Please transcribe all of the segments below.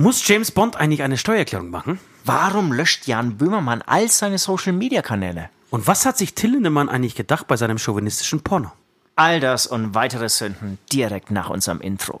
Muss James Bond eigentlich eine Steuererklärung machen? Warum löscht Jan Böhmermann all seine Social-Media-Kanäle? Und was hat sich Till Lindemann eigentlich gedacht bei seinem chauvinistischen Porno? All das und weitere Sünden direkt nach unserem Intro.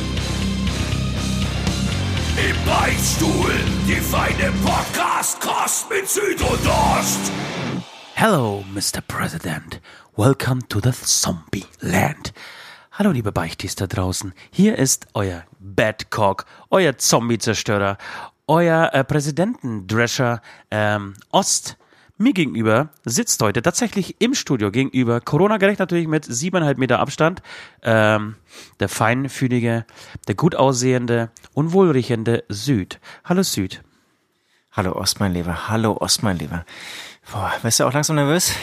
Im Beichtstuhl, die feine Podcast-Kost mit Süd und Ost. Hello, Mr. President. Welcome to the Zombie Land. Hallo, liebe Beichtis da draußen. Hier ist euer Badcock, euer Zombie-Zerstörer, euer äh, Präsidentendrescher ähm, Ost. Mir gegenüber sitzt heute tatsächlich im Studio gegenüber, Corona-gerecht natürlich mit siebeneinhalb Meter Abstand, ähm, der feinfühlige, der gut aussehende und wohlriechende Süd. Hallo Süd. Hallo Ost, mein Lieber. Hallo Ost, mein Lieber. Boah, bist du auch langsam nervös?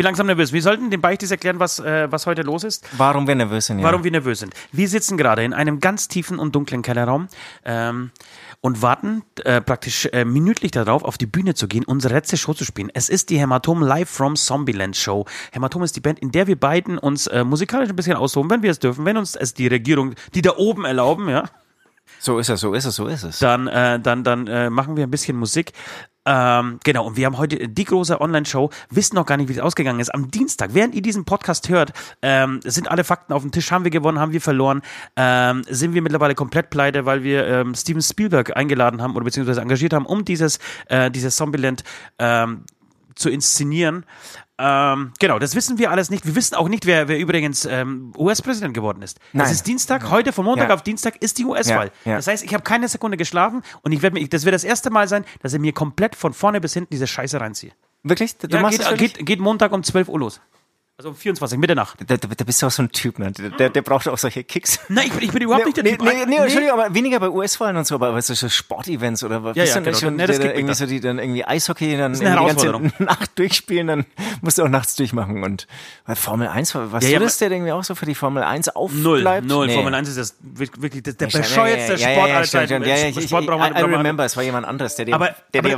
bin langsam nervös. Wir sollten den Beichtis erklären, was, äh, was heute los ist. Warum wir nervös sind, ja. Warum wir nervös sind. Wir sitzen gerade in einem ganz tiefen und dunklen Kellerraum ähm, und warten äh, praktisch äh, minütlich darauf, auf die Bühne zu gehen, unsere letzte Show zu spielen. Es ist die Hämatom Live from Zombieland Show. Hämatom ist die Band, in der wir beiden uns äh, musikalisch ein bisschen austoben, wenn wir es dürfen, wenn uns es die Regierung, die da oben erlauben, ja. So ist es, so ist es, so ist es. Dann, äh, dann, dann äh, machen wir ein bisschen Musik. Ähm, genau, und wir haben heute die große Online-Show, wissen noch gar nicht, wie es ausgegangen ist. Am Dienstag, während ihr diesen Podcast hört, ähm, sind alle Fakten auf dem Tisch. Haben wir gewonnen, haben wir verloren, ähm, sind wir mittlerweile komplett pleite, weil wir ähm, Steven Spielberg eingeladen haben oder beziehungsweise engagiert haben, um dieses, äh, dieses Zombieland ähm, zu inszenieren. Ähm, genau, das wissen wir alles nicht. Wir wissen auch nicht, wer, wer übrigens ähm, US-Präsident geworden ist. Nein. Das ist Dienstag, heute von Montag Ja. auf Dienstag ist die US-Wahl. Ja, ja. Das heißt, ich habe keine Sekunde geschlafen und ich werde mir, das wird das erste Mal sein, dass ich mir komplett von vorne bis hinten diese Scheiße reinziehe. Wirklich? Du machst geht, das wirklich? geht, geht Montag um 12 Uhr los. Also um 24, Mitternacht. Da, da, da bist du auch so ein Typ, ne? Der, der, braucht auch solche Kicks. Nein, ich, bin- ich bin überhaupt nicht der nee, Typ. Nee, nee, Entschuldigung, aber weniger bei US-Wahlen und so, aber weißt du, so Sportevents oder was Ja, ja, genau. schon, Nee, das der, irgendwie so, die dann irgendwie Eishockey dann die ganze. Nacht durchspielen, dann musst du auch nachts durchmachen und bei Formel 1, was Ja, du das, der irgendwie auch so für die Formel 1 Null, aufbleibt? null. Nee. Formel 1 ist das wirklich der Ja, bescheuertste ja, Sport aller Zeiten. Ja, ja, ich, ich, I, I remember, es war jemand anderes, der dir,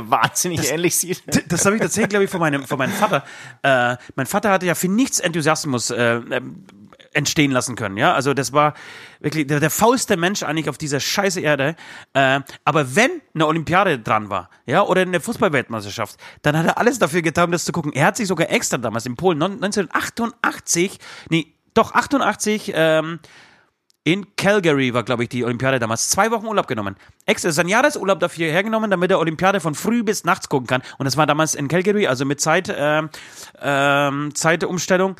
wahnsinnig ähnlich sieht. Das habe ich tatsächlich, glaube ich, von meinem, von meinem Vater. Äh, mein Vater hatte ja für nichts Enthusiasmus äh, ähm, entstehen lassen können. Ja, also das war wirklich der, der faulste Mensch eigentlich auf dieser scheiße Erde. Äh, aber wenn eine Olympiade dran war, ja, oder eine Fußballweltmeisterschaft, dann hat er alles dafür getan, um das zu gucken. Er hat sich sogar extra damals in Polen 1988, nee, doch 88. Ähm, in Calgary war, glaube ich, die Olympiade damals. Zwei Wochen Urlaub genommen. Extra sein Jahresurlaub dafür hergenommen, damit er Olympiade von früh bis nachts gucken kann. Und das war damals in Calgary, also mit Zeit, ähm, ähm, Zeitumstellung.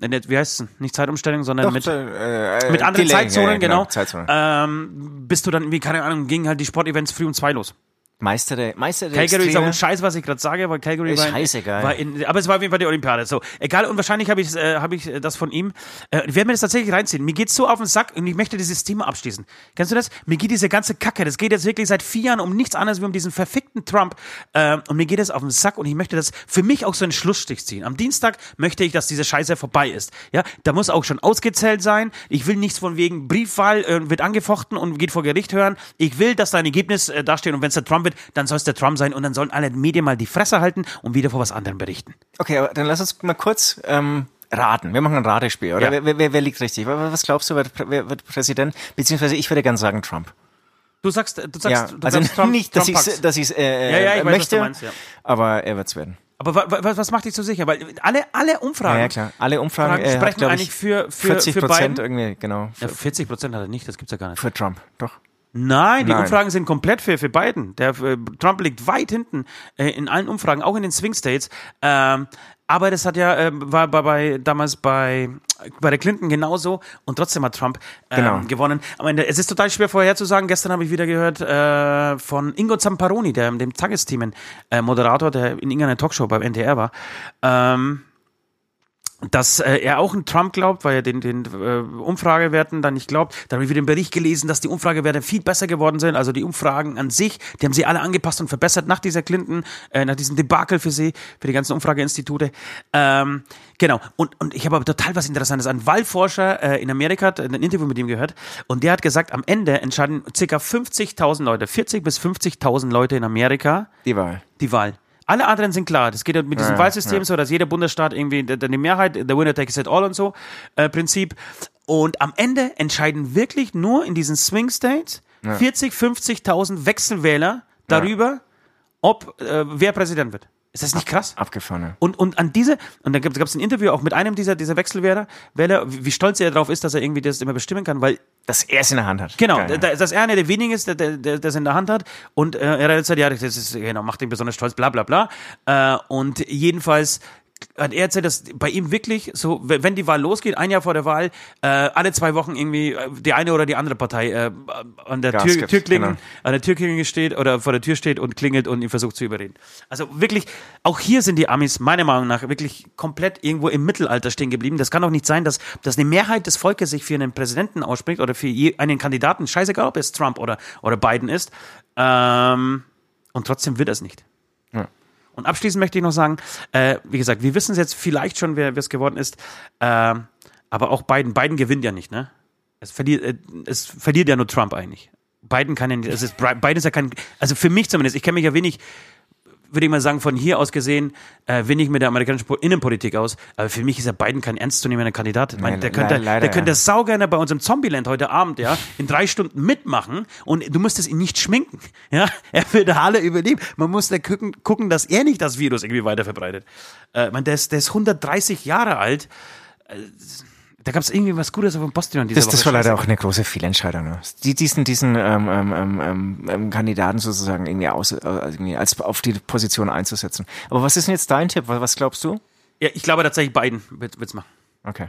Äh, nicht- Wie heißt es? Nicht Zeitumstellung, sondern Doch, mit, äh, mit anderen Delay, Zeitzonen, ja, ja, genau. Zeitzonen. Ähm, bist du dann, wie, keine Ahnung, gingen halt die Sportevents früh um zwei los. Meister der, Meister der Calgary ist auch Extreme. ein Scheiß, was ich gerade sage, weil Calgary Ist war, scheißegal. war in, aber es war auf jeden Fall die Olympiade. So, egal, und wahrscheinlich habe ich, äh, hab ich äh, das von ihm. Äh, ich werde mir das tatsächlich reinziehen. Mir geht's so auf den Sack und ich möchte dieses Thema abschließen. Kennst du das? Mir geht diese ganze Kacke, das geht jetzt wirklich seit vier Jahren um nichts anderes wie um diesen verfickten Trump. Äh, und mir geht es auf den Sack und ich möchte das für mich auch so einen Schlussstrich ziehen. Am Dienstag möchte ich, dass diese Scheiße vorbei ist. Ja, da muss auch schon ausgezählt sein. Ich will nichts von wegen Briefwahl äh, wird angefochten und geht vor Gericht hören. Ich will, dass da ein Ergebnis äh, dasteht und wenn es der Trump wird, dann soll es der Trump sein und dann sollen alle Medien mal die Fresse halten und wieder vor was anderem berichten. Okay, aber dann lass uns mal kurz ähm, raten. Wir machen ein Ratespiel, oder? Ja. Wer, wer, wer, liegt richtig? Was glaubst du, wer, wird Präsident? Beziehungsweise ich würde gern sagen Trump. Du sagst, du sagst, Ja, du also sagst Trump, nicht, dass Trump ich packt's. dass ich's, äh, Ja, ja, ich weiß, möchte, meinst, ja. aber er wird's werden. Aber wa, wa, was macht dich so sicher? Weil alle, alle Umfragen Ja, ja klar. Alle Umfragen Fragen äh, hat, sprechen eigentlich ich, für, für, 40 für Prozent irgendwie, genau. Ja, Für, 40 Prozent hat er nicht, das gibt's ja gar nicht. für Trump, doch. Nein, die Nein. Umfragen sind komplett für, für Biden. Der äh, Trump liegt weit hinten äh, in allen Umfragen, auch in den Swing States. Ähm, aber das hat ja äh, war bei, bei damals bei bei der Clinton genauso und trotzdem hat Trump ähm, Genau. gewonnen. Aber es ist total schwer vorherzusagen. Gestern habe ich wieder gehört äh, von Ingo Zamparoni, der dem Tagesthemen äh, Moderator, der in irgendeiner Talkshow beim NDR war. Ähm, dass äh, er auch an Trump glaubt, weil er den, den äh, Umfragewerten dann nicht glaubt. Dann habe ich wieder einen Bericht gelesen, dass die Umfragewerte viel besser geworden sind. Also die Umfragen an sich, die haben sie alle angepasst und verbessert nach dieser Clinton, äh, nach diesem Debakel für sie, für die ganzen Umfrageinstitute. Ähm, genau. Und, und ich habe aber total was Interessantes. Ein Wahlforscher äh, in Amerika hat ein Interview mit ihm gehört und der hat gesagt, am Ende entscheiden ca. 50.000 Leute, 40 bis 50.000 Leute in Amerika Die Wahl. die Wahl. Alle anderen sind klar. Das geht ja mit diesem Ja, Wahlsystem ja. so, dass jeder Bundesstaat irgendwie die Mehrheit, the winner takes it all und so äh, Prinzip. Und am Ende entscheiden wirklich nur in diesen Swing States 40, 50.000 Wechselwähler darüber, ob äh, wer Präsident wird. Ist das nicht krass? Abgefahren. Und, und an diese, und da gab es ein Interview auch mit einem dieser, dieser Wechselwähler, Wähler, wie stolz er darauf ist, dass er irgendwie das immer bestimmen kann, weil Dass er es in der Hand hat. Genau, Geil, ja. da- dass er einer der wenigen ist, der, der, der das in der Hand hat. Und äh, er hat gesagt, ja, das ist, genau, macht ihn besonders stolz, bla bla bla. Äh, und jedenfalls hat er erzählt, dass bei ihm wirklich so, wenn die Wahl losgeht, ein Jahr vor der Wahl, äh, alle zwei Wochen irgendwie äh, die eine oder die andere Partei äh, an der Gas Tür, gibt, Türklingel, genau. an der Türklingel steht oder vor der Tür steht und klingelt und ihn versucht zu überreden. Also wirklich, auch hier sind die Amis meiner Meinung nach wirklich komplett irgendwo im Mittelalter stehen geblieben. Das kann doch nicht sein, dass, dass eine Mehrheit des Volkes sich für einen Präsidenten ausspricht oder für je, einen Kandidaten, scheißegal, ob es Trump oder, oder Biden ist. Ähm, und trotzdem wird es nicht. Und abschließend möchte ich noch sagen, äh, wie gesagt, wir wissen es jetzt vielleicht schon, wer es geworden ist, ähm, aber auch Biden, Biden gewinnt ja nicht, ne? Es verliert, äh, es verliert ja nur Trump eigentlich. Biden kann ja nicht, es ist, Biden ist ja kein, also für mich zumindest, ich kenne mich ja wenig, würde ich mal sagen, von hier aus gesehen, äh, wenig mit der amerikanischen Po- Innenpolitik aus, aber für mich ist ja Biden kein ernstzunehmender Kandidat. Ich meine, der könnte, le- leider, der könnte ja. saugerne bei uns im Zombieland heute Abend, ja, in drei Stunden mitmachen und du müsstest ihn nicht schminken, ja. Er würde alle überleben. Man muss da gucken, gucken, dass er nicht das Virus irgendwie weiter verbreitet. Äh, ich meine, der ist, der ist 130 Jahre alt. Äh, Da gab es irgendwie was Gutes auf dem Postillon diese Das, Woche. das war leider auch eine große Fehlentscheidung. Ne? Die, diesen diesen ähm, ähm, ähm, ähm, ähm, Kandidaten sozusagen irgendwie, aus, äh, irgendwie als auf die Position einzusetzen. Aber was ist denn jetzt dein Tipp? Was, glaubst du? Ja, ich glaube tatsächlich, Biden wird es machen. Okay.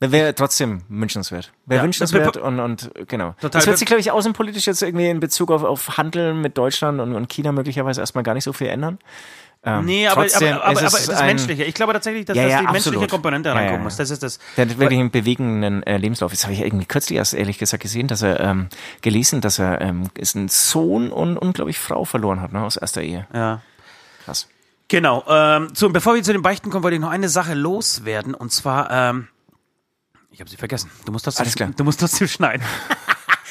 Wäre trotzdem wünschenswert. Wäre Ja, wünschenswert und, und genau. Total. Das wird sich, glaube ich, außenpolitisch jetzt irgendwie in Bezug auf, auf Handel mit Deutschland und, und China möglicherweise erstmal gar nicht so viel ändern. Ähm, Nee, aber, trotzdem aber, aber, ist aber das ein- Menschliche. Ich glaube tatsächlich, dass, Ja, dass ja, die menschliche absolut. Komponente Ja, ja, muss. Das ist das. Der hat wirklich einen bewegenden äh, Lebenslauf. Das habe ich irgendwie kürzlich erst ehrlich gesagt gesehen, dass er ähm, gelesen, dass er ähm, ist ein Sohn und, und glaube ich Frau verloren hat, ne, aus erster Ehe. Ja. Krass. Genau. Ähm, so, und bevor wir zu den Beichten kommen, wollte ich noch eine Sache loswerden. Und zwar, ähm, ich habe sie vergessen. Du musst trotzdem, Alles klar. Du musst trotzdem schneiden.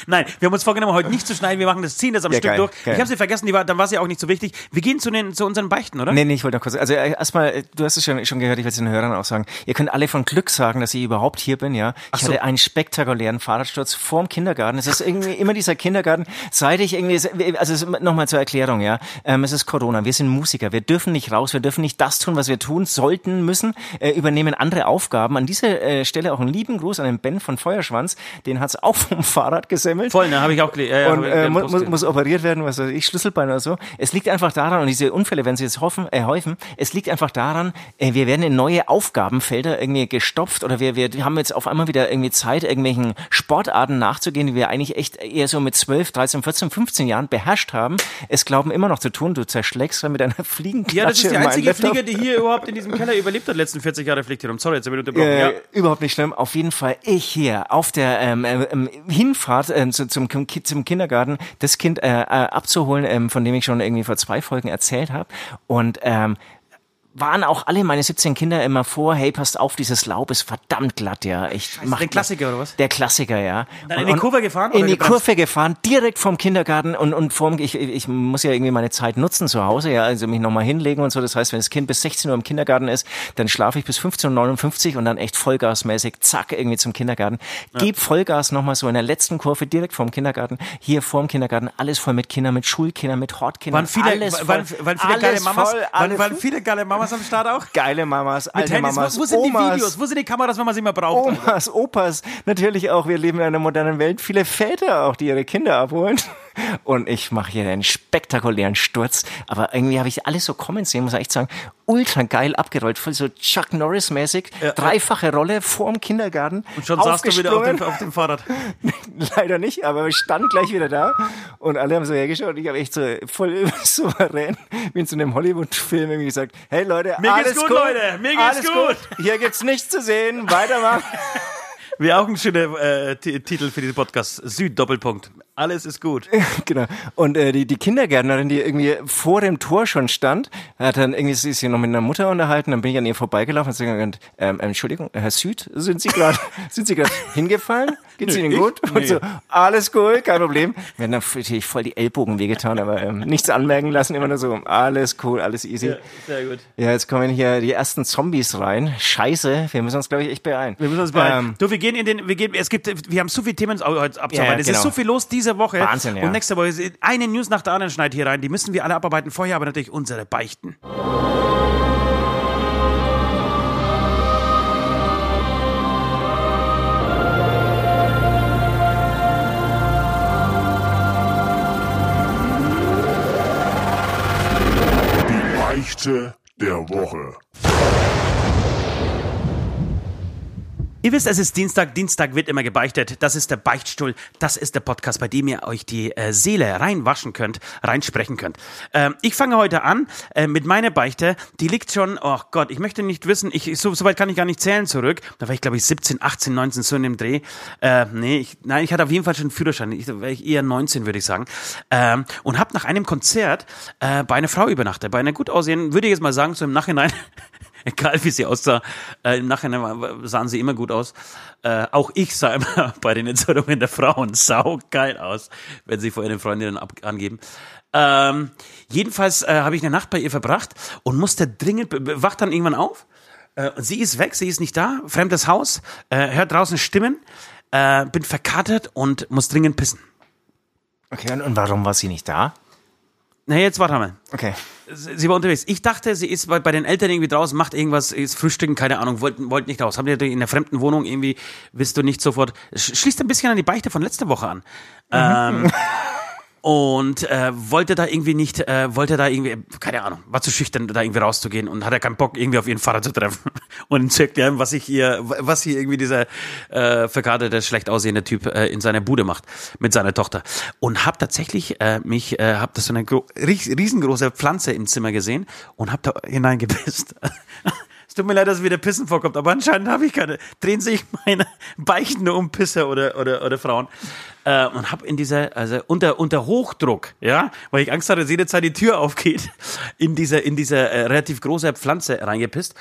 Nein, wir haben uns vorgenommen, heute nicht zu schneiden. Wir machen das, ziehen das am Ja, Stück geil, durch. geil. Ich habe sie vergessen, die war, dann war sie auch nicht so wichtig. Wir gehen zu, den, zu unseren Beichten, oder? Nee, nee, ich wollte noch kurz. Also äh, erstmal, äh, du hast es schon, schon gehört, ich will es den Hörern auch sagen. Ihr könnt alle von Glück sagen, dass ich überhaupt hier bin, ja. Ich so. hatte einen spektakulären Fahrradsturz vorm Kindergarten. Es ist irgendwie immer dieser Kindergarten, seit ich irgendwie, also nochmal zur Erklärung, ja. Ähm, es ist Corona, wir sind Musiker, wir dürfen nicht raus, wir dürfen nicht das tun, was wir tun sollten, müssen, äh, übernehmen andere Aufgaben. An dieser äh, Stelle auch einen lieben Gruß an den Ben von Feuerschwanz, den hat's auch vom Fahrrad gesemmelt. Voll, ne? Habe ich auch gelesen. Ja, und äh, muss, gesehen. muss operiert werden, was weiß ich, Schlüsselbein oder so. Es liegt einfach daran, und diese Unfälle, wenn sie jetzt hoffen, äh, häufen, es liegt einfach daran, äh, wir werden in neue Aufgabenfelder irgendwie gestopft oder wir, wir haben jetzt auf einmal wieder irgendwie Zeit, irgendwelchen Sportarten nachzugehen, die wir eigentlich echt eher so mit 12, 13, 14, 15 Jahren beherrscht haben. Es glauben immer noch zu tun, du zerschlägst dann mit einer Fliegenklatsche ja, das ist die einzige. Flieger, die hier überhaupt in diesem Keller überlebt hat. Letzten 40 Jahre fliegt hier rum. Sorry, jetzt habe ich unterbrochen. Äh, ja. Überhaupt nicht schlimm. Auf jeden Fall ich hier auf der ähm, ähm, Hinfahrt ähm, zu, zum, zum Kindergarten das Kind äh, äh, abzuholen, ähm, von dem ich schon irgendwie vor zwei Folgen erzählt habe. Und ähm, waren auch alle meine 17 Kinder immer vor, hey, passt auf, dieses Laub ist verdammt glatt, ja. Ich mach der Klassiker, oder was? Der Klassiker, ja. Dann in die Kurve gefahren In oder die gebremst? Kurve gefahren, direkt vom Kindergarten und, und vom, ich, ich muss ja irgendwie meine Zeit nutzen zu Hause, ja, also mich nochmal hinlegen und so. Das heißt, wenn das Kind bis 16 Uhr im Kindergarten ist, dann schlafe ich bis 15.59 Uhr und dann echt Vollgasmäßig, zack, irgendwie zum Kindergarten. Geb Vollgas nochmal so in der letzten Kurve direkt vorm Kindergarten, hier vorm Kindergarten, alles voll mit Kindern, mit Schulkindern, mit Hortkindern. Waren viele, alles voll, waren, waren viele geile Mamas? voll, waren, waren viele geile Mamas am Start auch? geile Mamas, Mit alte Handys, Mamas, wo, wo sind Omas. die Videos? Wo sind die Kameras, wenn man sie mal braucht? Omas, Opas, natürlich auch. Wir leben in einer modernen Welt. Viele Väter auch, die ihre Kinder abholen. Und ich mache hier einen spektakulären Sturz. Aber irgendwie habe ich alles so kommen sehen, muss ich echt sagen. Ultra geil abgerollt, voll so Chuck Norris-mäßig. Dreifache Rolle vorm Kindergarten. Und schon saß du wieder auf dem, auf dem Fahrrad. Leider nicht, aber ich stand gleich wieder da und alle haben so hergeschaut und ich habe echt so voll souverän wie in so einem Hollywood-Film irgendwie gesagt, hey Leute, Mir alles geht's gut, Leute, mir geht's alles gut. Hier gibt's nichts zu sehen, weitermachen. Wäre auch ein schöner äh, Titel für diesen Podcast. Süd Doppelpunkt. Alles ist gut. genau. Und äh, die, die Kindergärtnerin, die irgendwie vor dem Tor schon stand, hat dann irgendwie sie ist hier noch mit einer Mutter unterhalten, dann bin ich an ihr vorbeigelaufen und gesagt, ähm, Entschuldigung, Herr Süd, sind Sie gerade sind Sie gerade hingefallen? Geht's Nö, Ihnen ich? gut? Nee. Und so, alles gut, kein Problem. Wir haben dann natürlich voll die Ellbogen wehgetan, aber ähm, nichts anmerken lassen, immer nur so, alles cool, alles easy. Ja, sehr gut. jetzt kommen hier die ersten Zombies rein. Scheiße, wir müssen uns, glaube ich, echt beeilen. Wir müssen uns beeilen. Ähm, du, wir gehen in den, wir gehen, es gibt, wir haben so viele Themen heute abzuarbeiten. Ja, ja, Es genau. ist so viel los diese Woche. Wahnsinn, ja. Und nächste Woche ist eine News nach der anderen schneit hier rein. Die müssen wir alle abarbeiten. Vorher aber natürlich unsere Beichten. Die Beichte der Woche. Ihr wisst, es ist Dienstag. Dienstag wird immer gebeichtet. Das ist der Beichtstuhl. Das ist der Podcast, bei dem ihr euch die äh, Seele reinwaschen könnt, reinsprechen könnt. Ähm, ich fange heute an äh, mit meiner Beichte. Die liegt schon, oh Gott, ich möchte nicht wissen, ich, so, so weit kann ich gar nicht zählen zurück. Da war ich, glaube ich, 17, 18, 19, so in dem Dreh. Äh, nee, ich, nein, ich hatte auf jeden Fall schon einen Führerschein. Ich, war ich eher 19, würde ich sagen. Ähm, und habe nach einem Konzert äh, bei einer Frau übernachtet. Bei einer gut aussehenden, würde ich jetzt mal sagen, so im Nachhinein egal wie sie aussah, äh, im Nachhinein sahen sie immer gut aus. Äh, auch ich sah immer bei den Entzündungen der Frauen sau geil aus, wenn sie vor ihren Freundinnen ab angeben. Ähm, jedenfalls äh, habe ich eine Nacht bei ihr verbracht und musste dringend, wacht dann irgendwann auf. Äh, sie ist weg, sie ist nicht da, fremdes Haus, äh, hört draußen Stimmen, äh, bin verkatert und muss dringend pissen. okay, und warum war sie nicht da? Na, jetzt warte mal. Okay. Sie war unterwegs. Ich dachte, sie ist bei, bei den Eltern irgendwie draußen, macht irgendwas, ist frühstücken, keine Ahnung, wollten wollt nicht raus. Haben die in der fremden Wohnung irgendwie, willst du nicht sofort, sch- schließt ein bisschen an die Beichte von letzter Woche an. Ähm, und äh, wollte da irgendwie nicht, äh, wollte da irgendwie, keine Ahnung, war zu schüchtern, da irgendwie rauszugehen und hatte keinen Bock, irgendwie auf ihren Vater zu treffen und zu erklären, was ich hier, was hier irgendwie dieser äh, verkaderte, schlecht aussehende Typ äh, in seiner Bude macht mit seiner Tochter. Und habe tatsächlich äh, mich, äh, habe das so eine gro ries riesengroße Pflanze im Zimmer gesehen und habe da hineingepisst. Es tut mir leid, dass wieder Pissen vorkommt, aber anscheinend habe ich keine. Drehen sich meine Beichten nur um Pisser oder, oder, oder Frauen. Äh, und habe in dieser, also unter, unter Hochdruck, ja, weil ich Angst hatte, dass jede Zeit die Tür aufgeht, in diese, in diese äh, relativ große Pflanze reingepisst.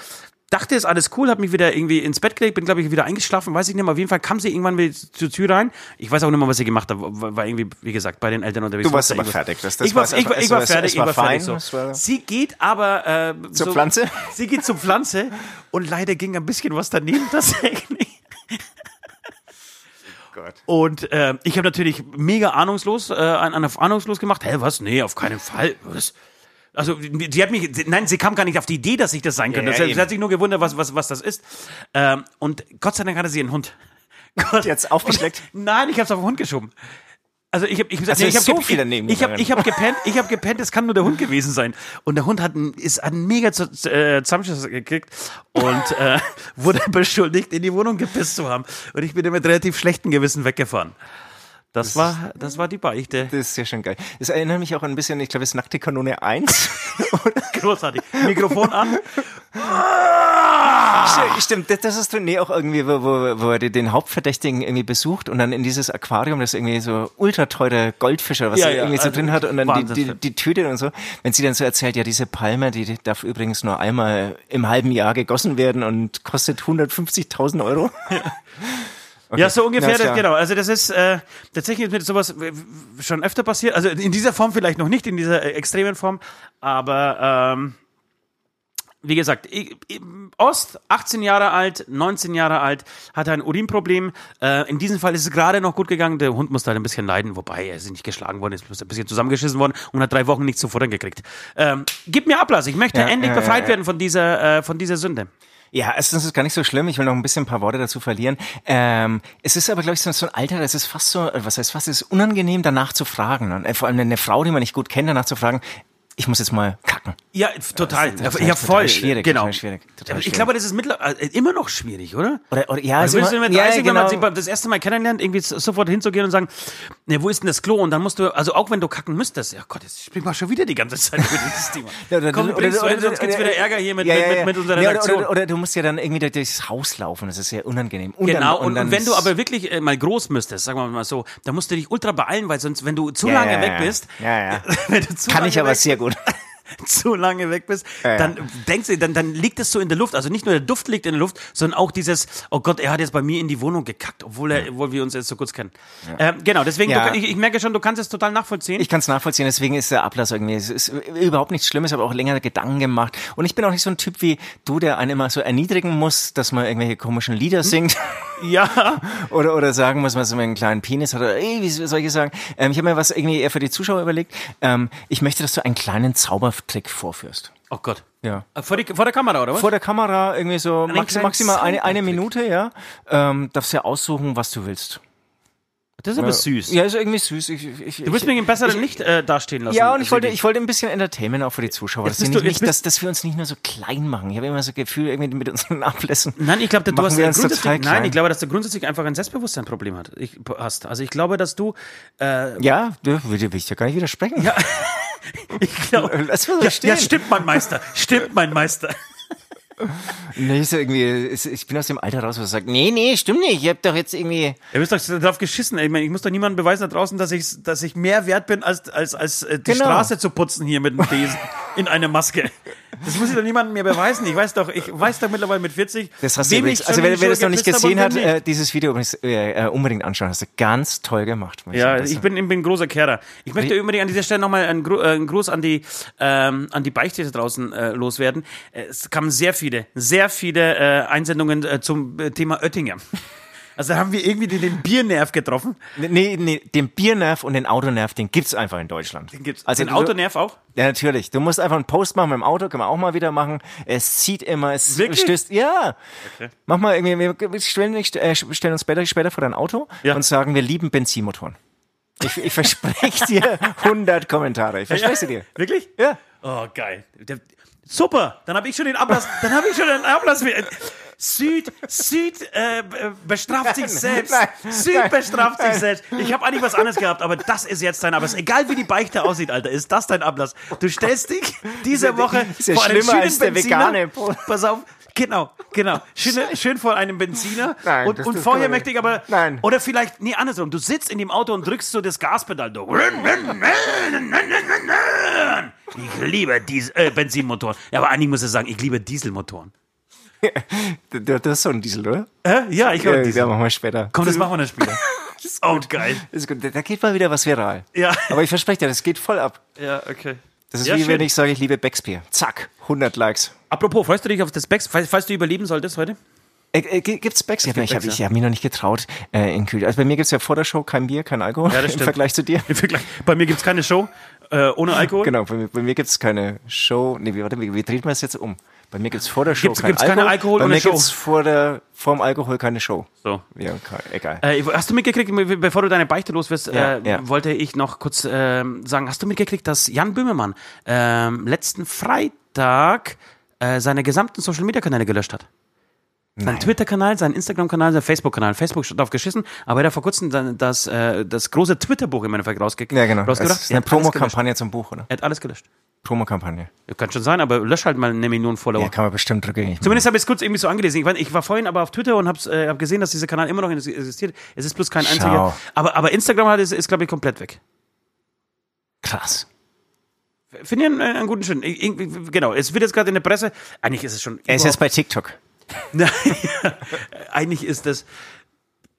Dachte, ist alles cool, habe mich wieder irgendwie ins Bett gelegt, bin, glaube ich, wieder eingeschlafen, weiß ich nicht mehr. Auf jeden Fall kam sie irgendwann wieder zur Tür rein. Ich weiß auch nicht mehr, was sie gemacht hat. War war irgendwie, wie gesagt, bei den Eltern unterwegs. Du warst aber fertig. Das- das ich war, ich, war- ich war Es war- fertig, es war ich war fertig. fein, So. es war- Sie geht aber äh, Zur so, Pflanze? Sie geht zur Pflanze und leider ging ein bisschen was daneben tatsächlich. Gott. Und äh, ich habe natürlich mega ahnungslos, äh, an, an, ahnungslos gemacht. Hä, was? Nee, auf keinen Fall. Was? Also, die hat mich, sie- nein, sie kam gar nicht auf die Idee, dass ich das sein könnte. ja, sie, eben. sie hat sich nur gewundert, was, was, was das ist. Ähm, und Gott sei Dank hatte sie einen Hund. Gott. Jetzt aufgeschleckt? Und, nein, ich habe es auf den Hund geschoben. Also ich habe ich, Also nee, ich hab so viel daneben Ich habe ich hab gepennt, ich habe gepennt, es kann nur der Hund gewesen sein. Und der Hund hat einen, ist einen mega zu, äh, Zusammenschuss gekriegt und äh, wurde beschuldigt, in die Wohnung gepisst zu haben. Und ich bin mit relativ schlechtem Gewissen weggefahren. Das war, das war die Beichte. Das ist ja schon geil. Das erinnert mich auch ein bisschen, ich glaube, es ist Nackte Kanone 1. Großartig. Mikrofon an. Stimmt, Stimmt, das- das ist nee, auch irgendwie, wo, wo, wo er den Hauptverdächtigen irgendwie besucht und dann in dieses Aquarium, das irgendwie so ultra teure Goldfische, was Ja, er ja, irgendwie so also drin hat und dann die, die, die Tötet und so. Wenn sie dann so erzählt, ja, diese Palme, die, die darf übrigens nur einmal im halben Jahr gegossen werden und kostet 150.000 Euro. Ja, so ungefähr, Ja, das, ja- genau. Also das ist äh, tatsächlich ist mir sowas schon öfter passiert. Also in dieser Form vielleicht noch nicht, in dieser äh, extremen Form, aber ähm, wie gesagt, Ost, 18 Jahre alt, 19 Jahre alt, hatte ein Urinproblem. Äh, in diesem Fall ist es gerade noch gut gegangen. Der Hund musste halt ein bisschen leiden, wobei er ist nicht geschlagen worden, ist ein bisschen zusammengeschissen worden und hat drei Wochen nichts zu futtern gekriegt. Ähm, gib mir Ablass, ich möchte Ja, endlich ja, ja, befreit ja. werden von dieser, äh, von dieser Sünde. Ja, es ist gar nicht so schlimm. Ich will noch ein bisschen ein paar Worte dazu verlieren. Ähm, es ist aber, glaube ich, so ein Alter, das ist fast so, was heißt fast, es ist unangenehm, danach zu fragen. Und äh, vor allem eine Frau, die man nicht gut kennt, danach zu fragen, ich muss jetzt mal kacken. Ja, total. Ja, total voll. schwierig, Genau. total schwierig, total ich schwierig. glaube, das ist mittlerweile äh, immer noch schwierig, oder? Oder, oder ja, Also willst du immer- mit 30, ja, wenn man genau. sich das erste Mal kennenlernt, irgendwie sofort hinzugehen und sagen, ne, wo ist denn das Klo? Und dann musst du, also auch wenn du kacken müsstest, ja Gott, jetzt springen wir schon wieder die ganze Zeit über dieses Thema. Ja, oder- Komm, oder- du oder- hin, sonst oder- gibt's wieder oder- Ärger hier mit, Ja, mit, ja, mit, ja. mit unserer Ja, Redaktion. Oder, oder, oder du musst ja dann irgendwie durch- durchs Haus laufen, das ist sehr unangenehm. Und Genau, dann, und, und wenn du aber wirklich äh, mal groß müsstest, sagen wir mal so, dann musst du dich ultra beeilen, weil sonst, wenn du zu Ja, lange ja, weg ja. bist, Ja, ja. Kann ich aber sehr gut gut. zu lange weg bist, Ja, ja. dann denkst du, dann, dann liegt es so in der Luft. Also nicht nur der Duft liegt in der Luft, sondern auch dieses, oh Gott, er hat jetzt bei mir in die Wohnung gekackt, obwohl, er, obwohl wir uns jetzt so kurz kennen. Ähm, genau, deswegen, du, ich, ich merke schon, du kannst es total nachvollziehen. Ich kann es nachvollziehen, deswegen ist der Ablass irgendwie, es ist überhaupt nichts Schlimmes, habe auch länger Gedanken gemacht. Und ich bin auch nicht so ein Typ wie du, der einen immer so erniedrigen muss, dass man irgendwelche komischen Lieder singt. ja, oder, oder sagen muss, was man einen kleinen Penis hat. Oder ey, wie soll ich sagen? Ähm, ich habe mir was irgendwie eher für die Zuschauer überlegt. Ähm, ich möchte, dass du einen kleinen Zaubertrick vorführst. oh Gott. Ja. Äh, Vor, die, vor der Kamera, oder was? Vor der Kamera irgendwie so max, kleinen maximal eine, eine. Minute, ja. Ähm, darfst ja aussuchen, was du willst. Das ist aber süß. Ja, ist irgendwie süß. Ich, ich, Du willst mich im besseren Licht äh, dastehen lassen. Ja, und ich wollte, ich wollte ein bisschen Entertainment auch für die Zuschauer. Dass, du- nicht, nicht, dass, dass wir uns nicht nur so klein machen. Ich habe immer so das Gefühl, irgendwie mit unseren Ablässen. Nein, ich glaube, du hast wir ein grundsätzlich, nein, ich glaube, dass du grundsätzlich einfach ein Selbstbewusstseinproblem hat, ich, hast. Also ich glaube, dass du, äh, Ja, da will ich ja gar nicht widersprechen. Ja. ich glaube, Lass mal so ja, stehen. ja, stimmt, mein Meister, stimmt, mein Meister. Nee, ist irgendwie, ich bin aus dem Alter raus, wo ich sage, nee, nee, stimmt nicht. Ich hab doch jetzt irgendwie. Ihr müsst doch drauf geschissen. ey. Ich, meine, ich muss doch niemandem beweisen da draußen, dass ich, dass ich mehr wert bin, als, als, als äh, die Genau. Straße zu putzen hier mit dem Besen in einer Maske. Das muss ich doch niemandem mehr beweisen. Ich weiß doch, ich weiß doch mittlerweile mit 40. Das hast du übrigens, also wer, wer das noch nicht gesehen hat, äh, dieses Video übrigens äh, äh, unbedingt anschauen. Hast du ganz toll gemacht. Ja, ich bin, ich bin ein großer Kehrer. Ich möchte unbedingt an dieser Stelle nochmal einen, Gru äh, einen Gruß an die, ähm, an die Beichte draußen äh, loswerden. Es kamen sehr viele, sehr viele äh, Einsendungen äh, zum äh, Thema Oettinger. Also da haben wir irgendwie den, den Biernerv getroffen. Nee, nee, den Biernerv und den Autonerv, den gibt's einfach in Deutschland. Den gibt's. Also den Autonerv auch? Ja, natürlich. Du musst einfach einen Post machen mit dem Auto, kann man auch mal wieder machen. Es zieht immer, es Wirklich? stößt. Ja. Mach mal irgendwie, wir stellen, äh, stellen uns später, später vor dein Auto Ja. und sagen, wir lieben Benzinmotoren. Ich, ich verspreche dir 100 Kommentare. Ich verspreche sie dir. Wirklich? Ja. Oh, geil. Der, super, dann habe ich schon den Ablass, dann habe ich schon den Ablass. Süd, Süd äh, be- bestraft sich selbst. nein, Süd nein, bestraft sich selbst. Ich habe eigentlich was anderes gehabt, aber das ist jetzt dein Ablass. Egal wie die Beichte aussieht, Alter, ist das dein Ablass. Du stellst dich diese Woche ist ja vor einen schlimmer schönen als der Benziner. vegane. Pass auf. Genau, genau. Schön, schön vor einem Benziner. Nein, und das- und vorher möchte ich aber. Nein. Oder vielleicht, nee, andersrum. Du sitzt in dem Auto und drückst so das Gaspedal durch. Ich liebe Diesel, äh, Benzinmotoren. Ja, aber eigentlich muss ich sagen, ich liebe Dieselmotoren. Du, hast so einen Diesel, oder? Äh? Ja, ich Ja, höre ja, Diesel. machen wir später. Komm, das machen wir dann später. Oh, geil. Das ist gut. Da geht mal wieder was viral. Ja. Aber ich verspreche dir, das geht voll ab. Ja, okay. Das ist Ja, wie schön. wenn ich sage, ich liebe Becksbier. Zack, 100 Likes. Apropos, freust du dich auf das Becks, falls, falls du überleben solltest heute? Äh, äh, gi- gibt's Becks? Ich habe gibt hab, mich noch nicht getraut äh, in Kühl. Also bei mir gibt's ja vor der Show kein Bier, kein Alkohol Ja, das im. Vergleich zu dir. Im Vergleich- Bei mir gibt es keine Show äh, ohne Alkohol. Genau, bei mir, bei mir gibt's keine Show. Nee, wie, warte, wie, wie dreht man das jetzt um? Bei mir gibt's vor der Show Gibt's- kein gibt's Alkohol. keine Alkohol bei mir Show? gibt's vor der vorm Alkohol keine Show. So. Ja, egal. Äh, hast du mitgekriegt, bevor du deine Beichte los wirst, Ja, äh, ja. wollte ich noch kurz ähm, sagen, hast du mitgekriegt, dass Jan Böhmermann ähm, letzten Freitag äh, seine gesamten Social-Media-Kanäle gelöscht hat? Sein Twitter-Kanal, sein Instagram-Kanal, sein Facebook-Kanal. Facebook hat drauf geschissen, aber er hat vor kurzem das, äh, das große Twitter-Buch im Endeffekt rausge Ja, genau. Das rausgebracht. ist Er eine. Promokampagne zum Buch, oder? Er hat alles gelöscht. Promokampagne. Ja, kann schon sein, aber lösch halt mal eine Million Follower. Ja, kann man bestimmt machen. Zumindest habe ich es kurz irgendwie so angelesen. Ich, war- ich war vorhin aber auf Twitter und habe äh, hab gesehen, dass dieser Kanal immer noch existiert. Es ist bloß kein Schau. einziger. Aber, aber Instagram halt ist, ist glaube ich, komplett weg. Krass. Finde ich einen, einen guten Schritt. Genau, es wird jetzt gerade in der Presse. Eigentlich ist es schon. Er ist jetzt bei TikTok. Nein, eigentlich ist das,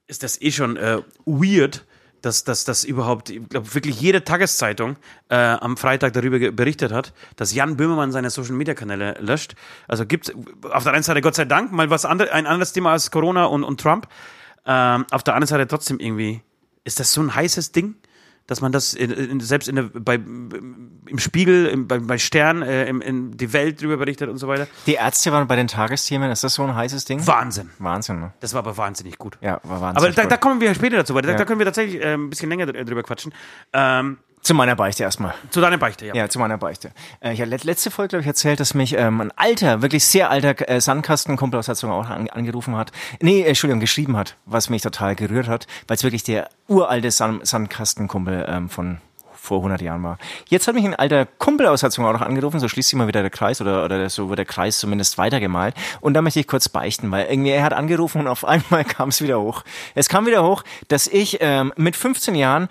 ist das eh schon äh, weird, dass, dass, dass überhaupt, ich glaube, wirklich jede Tageszeitung äh, am Freitag darüber berichtet hat, dass Jan Böhmermann seine Social Media Kanäle löscht. Also gibt auf der einen Seite Gott sei Dank mal was andere, ein anderes Thema als Corona und, und Trump. Ähm, auf der anderen Seite trotzdem irgendwie, ist das so ein heißes Ding? Dass man das in, in, selbst in der, bei, im Spiegel, im, bei, bei Stern, äh, im, in die Welt drüber berichtet und so weiter. Die Ärzte waren bei den Tagesthemen, ist das so ein heißes Ding? Wahnsinn. Wahnsinn, ne? Das war aber wahnsinnig gut. Ja, war Wahnsinn. Aber da, da kommen wir später dazu, weil da, da können wir tatsächlich äh, ein bisschen länger dr- drüber quatschen. Ähm, Zu meiner Beichte erstmal. zu deiner Beichte, ja. Ja, zu meiner Beichte. Äh, ich habe let- letzte Folge, glaube ich, erzählt, dass mich ähm, ein alter, wirklich sehr alter äh, Sandkastenkumpel aus Herzog auch an, angerufen hat. Nee, äh, Entschuldigung, geschrieben hat, was mich total gerührt hat, weil es wirklich der uralte San Sandkastenkumpel ähm, von vor 100 Jahren war. Jetzt hat mich ein alter Kumpel aus Herzog auch angerufen, so schließt sich mal wieder der Kreis oder, oder so wird der Kreis zumindest weitergemalt. Und da möchte ich kurz beichten, weil irgendwie er hat angerufen und auf einmal kam es wieder hoch. Es kam wieder hoch, dass ich ähm, mit 15 Jahren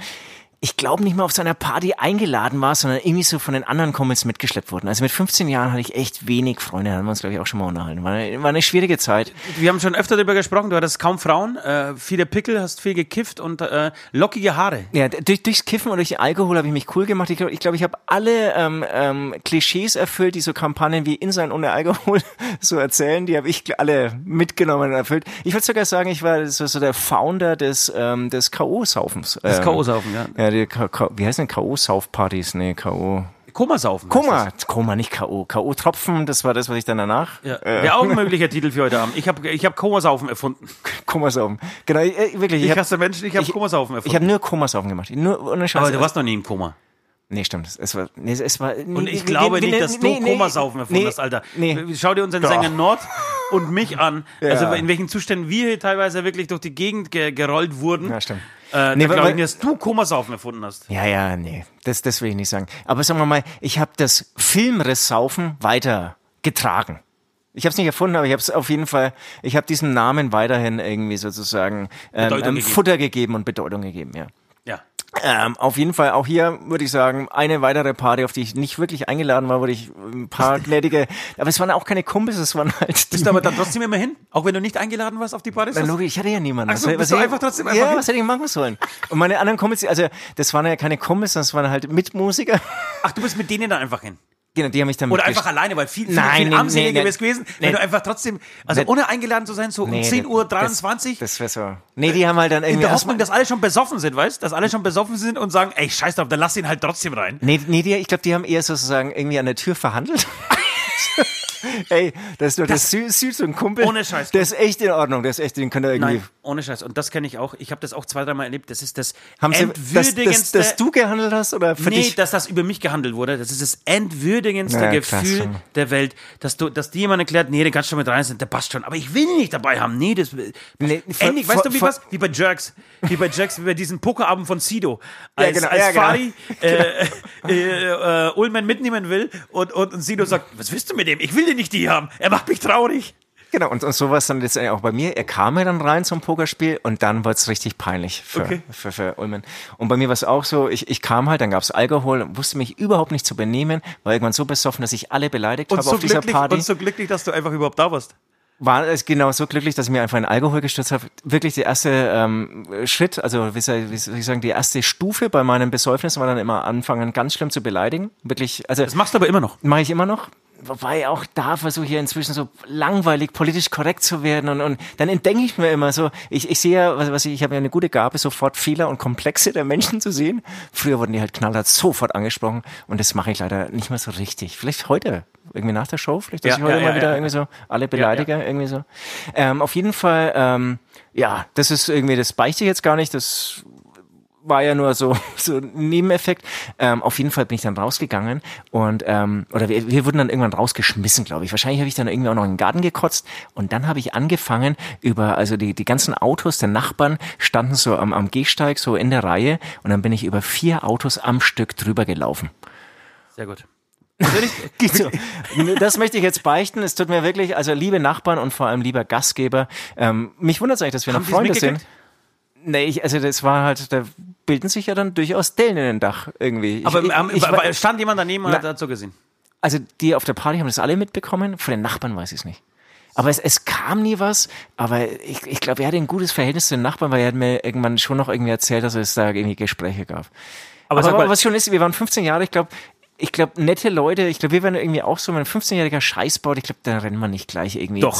ich glaube nicht mal auf seiner Party eingeladen war, sondern irgendwie so von den anderen Kumpels mitgeschleppt wurden. Also mit 15 Jahren hatte ich echt wenig Freunde, da haben wir uns glaube ich auch schon mal unterhalten. War eine, war eine schwierige Zeit. Wir haben schon öfter darüber gesprochen, du hattest kaum Frauen, äh, viele Pickel, hast viel gekifft und äh, lockige Haare. Ja, durch, durchs Kiffen und durch den Alkohol habe ich mich cool gemacht. Ich glaube, ich, glaub, ich habe alle ähm, ähm, Klischees erfüllt, die so Kampagnen wie in sein ohne Alkohol so erzählen. Die habe ich alle mitgenommen und erfüllt. Ich würde sogar sagen, ich war so, so der Founder des ähm, des K.O.-Saufens. Ähm, K.O.-Saufen, ja. Ja, die K K wie heißt denn K.O.-Saufpartys? Nee, K.O. Komasaufen. Koma, Koma, nicht K.O. K.O.-Tropfen, das war das, was ich dann danach. Ja. Äh, Wäre auch ein möglicher Titel für heute Abend. Ich habe ich hab Komasaufen erfunden. Komasaufen. Genau, äh, wirklich. Ich hab- hasse Menschen, ich habe ich- Komasaufen Ich erfunden. habe nur Komasaufen gemacht. Nur ohne aber du warst noch nie in Koma. Nee, stimmt. Es war, nee, es war, Und ich glaube nicht, dass du Komasaufen erfunden hast, Alter. Nee. Schau dir unseren Doch. Sänger Nord und mich an. Ja. Also in welchen Zuständen wir hier teilweise wirklich durch die Gegend ge gerollt wurden. Ja, stimmt. Äh, Nee, glaube ich nicht, dass du Komasaufen erfunden hast. Ja, ja, nee. Das, das will ich nicht sagen. Aber sagen wir mal, ich habe das Filmrisssaufen weiter getragen. Ich habe es nicht erfunden, aber ich habe es auf jeden Fall, ich habe diesem Namen weiterhin irgendwie sozusagen ähm, ähm, gegeben. Futter gegeben und Bedeutung gegeben, ja. Ja. Ähm, auf jeden Fall auch hier würde ich sagen, eine weitere Party, auf die ich nicht wirklich eingeladen war, wurde ich ein paar gnädige, aber es waren auch keine Kumpels, es waren halt Bist du aber dann trotzdem immer hin? Auch wenn du nicht eingeladen warst auf die Partys? Na, logisch, ich hatte ja niemanden. Ach so, Was- bist was du einfach trotzdem Ja, einfach hin? was hätte ich machen sollen? Und meine anderen Kumpels, also das waren ja keine Kumpels, das waren halt Mitmusiker. Ach, du bist mit denen dann einfach hin. Genau, die haben mich dann Oder einfach alleine, weil viel, viel, Nein, viel nee, armseliger nee, es gewesen, wenn nee. du einfach trotzdem, also Nee. ohne eingeladen zu sein, so um Nee, 10 Uhr das- 23, Das wäre so. Nee, die haben halt dann in irgendwie der erst Hoffnung, dass alle schon besoffen sind, weißt? Dass alle schon besoffen sind und sagen, ey, scheiß drauf, dann lass ihn halt trotzdem rein. Nee, nee, die, ich glaube, die haben eher sozusagen irgendwie an der Tür verhandelt. Ey, das ist doch das, süß, süß und Kumpel. Ohne Scheiß. Der ist echt in Ordnung, der ist echt, den könnt ihr irgendwie. Nein, ohne Scheiß. Und das kenne ich auch. Ich habe das auch zwei, dreimal erlebt. Das ist das Haben sie, dass, entwürdigendste. dass, dass du gehandelt hast oder für nee, dich? dass das über mich gehandelt wurde. Das ist das entwürdigendste Ja, krass Gefühl der Welt, dass du, dass dir jemand erklärt, nee, der kannst schon mit rein sind, der passt schon. Aber ich will ihn nicht dabei haben. Nee, das. Nee, vor- Endlich, vor- weißt du, wie vor- was? Wie bei Jerks. Wie bei Jerks, wie bei diesem Pokerabend von Sido. Ja, Als, genau, als ja, genau. Fari äh, äh, äh, Ullman mitnehmen will und, und, und Sido sagt, was willst du mit dem? Ich will den nicht die haben. Er macht mich traurig. Genau, und, und so war es dann letztendlich auch bei mir. Er kam ja dann rein zum Pokerspiel und dann wurde es richtig peinlich für, Okay. für, für Ulmen. Und bei mir war es auch so, ich, ich kam halt, dann gab's Alkohol, wusste mich überhaupt nicht zu benehmen, war irgendwann so besoffen, dass ich alle beleidigt Und habe so, auf dieser Party. und so glücklich, dass du einfach überhaupt da warst. war es genau so glücklich, dass ich mir einfach in Alkohol gestürzt habe. Wirklich der erste ähm, Schritt, also wie soll, wie soll ich sagen, die erste Stufe bei meinem Besäufnis war dann immer anfangen, ganz schlimm zu beleidigen. Wirklich, also Das machst du aber immer noch. mache ich immer noch. Wobei auch da versuche ich ja inzwischen so langweilig politisch korrekt zu werden und, und dann entdenke ich mir immer so, ich, ich sehe ja, was, was ich, ich habe ja eine gute Gabe, sofort Fehler und Komplexe der Menschen zu sehen. Früher wurden die halt knallhart sofort angesprochen und das mache ich leider nicht mehr so richtig. Vielleicht heute, irgendwie nach der Show, vielleicht, dass Ja, ich heute ja, mal ja, wieder irgendwie so alle beleidige, irgendwie so. Ähm, auf jeden Fall, ähm, ja, das ist irgendwie, das beichte ich jetzt gar nicht, das war ja nur so, so ein Nebeneffekt. Ähm, auf jeden Fall bin ich dann rausgegangen und ähm, oder wir, wir wurden dann irgendwann rausgeschmissen, glaube ich. Wahrscheinlich habe ich dann irgendwie auch noch in den Garten gekotzt und dann habe ich angefangen über also die die ganzen Autos der Nachbarn standen so am, am Gehsteig so in der Reihe und dann bin ich über vier Autos am Stück drüber gelaufen. Sehr gut. Das möchte ich jetzt beichten. Es tut mir wirklich, also liebe Nachbarn und vor allem lieber Gastgeber, ähm, mich wundert es eigentlich, dass wir Haben noch Freunde sind. Nee, ich, also das war halt, da bilden sich ja dann durchaus Dellen in den Dach irgendwie. Ich, Aber ich, ähm, ich, weil- stand jemand daneben und Na- hat dazu gesehen? also die auf der Party haben das alle mitbekommen, von den Nachbarn weiß ich es nicht. Aber es, es kam nie was, aber ich, ich glaube, er hatte ein gutes Verhältnis zu den Nachbarn, weil er hat mir irgendwann schon noch irgendwie erzählt, dass es da irgendwie Gespräche gab. Aber Aber, mal- was schon ist, wir waren 15 Jahre, ich glaube, ich glaube, nette Leute, ich glaube, wir waren irgendwie auch so, wenn ein 15-jähriger Scheiß baut, ich glaube, da rennt man nicht gleich irgendwie. Doch.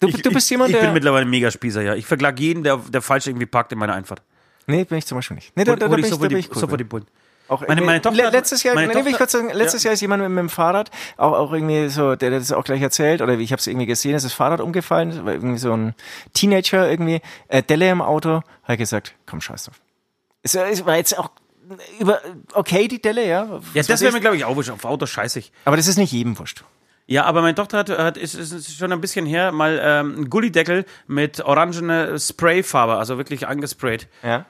Du, du bist jemand, ich, ich der. bin mittlerweile ein Megaspießer, ja. Ich verklage jeden, der, der falsch irgendwie parkt in meiner Einfahrt. Nee, bin ich zum Beispiel nicht. Nee, da, da, da bin ich ich, da bin die, ich cool. sofort Bullen. Auch Meine- meine Tochter letztes Jahr, meine ich Tochter- kurz sagen, letztes Ja. Jahr ist jemand mit, mit dem Fahrrad, auch, auch irgendwie so, der, der das auch gleich erzählt, oder ich habe es irgendwie gesehen, ist das Fahrrad umgefallen, war irgendwie so ein Teenager irgendwie, äh, Delle im Auto, hat gesagt, komm, scheiß drauf. Es, äh, es war jetzt auch über, okay, die Delle, ja. Ja, was das weiß wäre ich. mir, glaube ich, auch wurscht. Auf Autos scheißig. Aber das ist nicht jedem wurscht. Ja, aber meine Tochter hat, hat ist, ist, ist schon ein bisschen her, mal ähm, einen Gullideckel mit orangene Sprayfarbe, also wirklich angesprayt. Ja.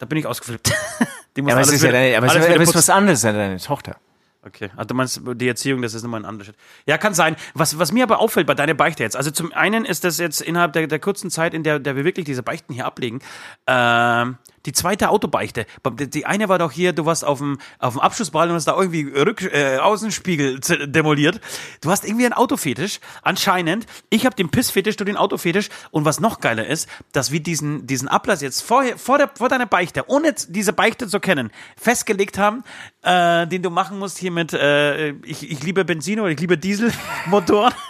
Da bin ich ausgeflippt. Die muss Ja, aber es ist ja deine, aber es ist, ist was anderes als deine Tochter. Okay, also du meinst die Erziehung, das ist nochmal ein anderer Shit. Ja, kann sein. Was, was mir aber auffällt bei deiner Beichte jetzt, also zum einen ist das jetzt innerhalb der, der kurzen Zeit, in der, der wir wirklich diese Beichten hier ablegen, ähm, die zweite Autobeichte. Die eine war doch hier, du warst auf dem, auf dem Abschussball und hast da irgendwie Rück, äh, Außenspiegel demoliert. Du hast irgendwie einen Autofetisch, anscheinend. Ich habe den Pissfetisch, du den Autofetisch. Und was noch geiler ist, dass wir diesen, diesen Ablass jetzt vor, vor, der, vor deiner Beichte, ohne diese Beichte zu kennen, festgelegt haben, äh, den du machen musst hier mit, äh, ich, ich liebe Benzin oder ich liebe Dieselmotor.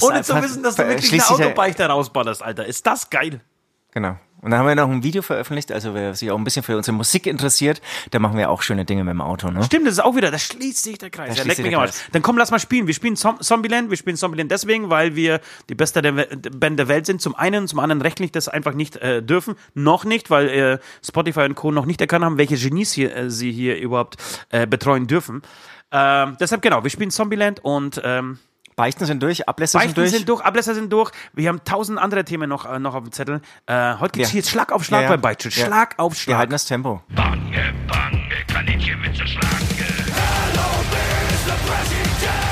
Ohne zu wissen, dass du wirklich eine Autobeichte rausballerst, Alter. Ist das geil? Genau. Und dann haben wir noch ein Video veröffentlicht, also wer sich auch ein bisschen für unsere Musik interessiert, da machen wir auch schöne Dinge mit dem Auto, ne? Stimmt, das ist auch wieder, da schließt sich der Kreis. Da Ja, leck mich Kreis. Dann komm, lass mal spielen. Wir spielen Zom Zombieland. Wir spielen Zombieland deswegen, weil wir die beste der Band der Welt sind. Zum einen, zum anderen rechtlich das einfach nicht äh, dürfen. Noch nicht, weil äh, Spotify und Co. noch nicht erkannt haben, welche Genies hier, äh, sie hier überhaupt äh, betreuen dürfen. Ähm, deshalb genau, wir spielen Zombieland und ähm, Beichten sind durch, Ablässe Beichten sind durch. sind durch, Ablässe sind durch. Wir haben tausend andere Themen noch, äh, noch auf dem Zettel. Äh, heute geht's Ja. hier Schlag auf Schlag Ja, ja. bei. Ja. Schlag auf wir Schlag. halten das Tempo. Bange, bange, Kaninchen mit der Schlange. Hello, Mr. President.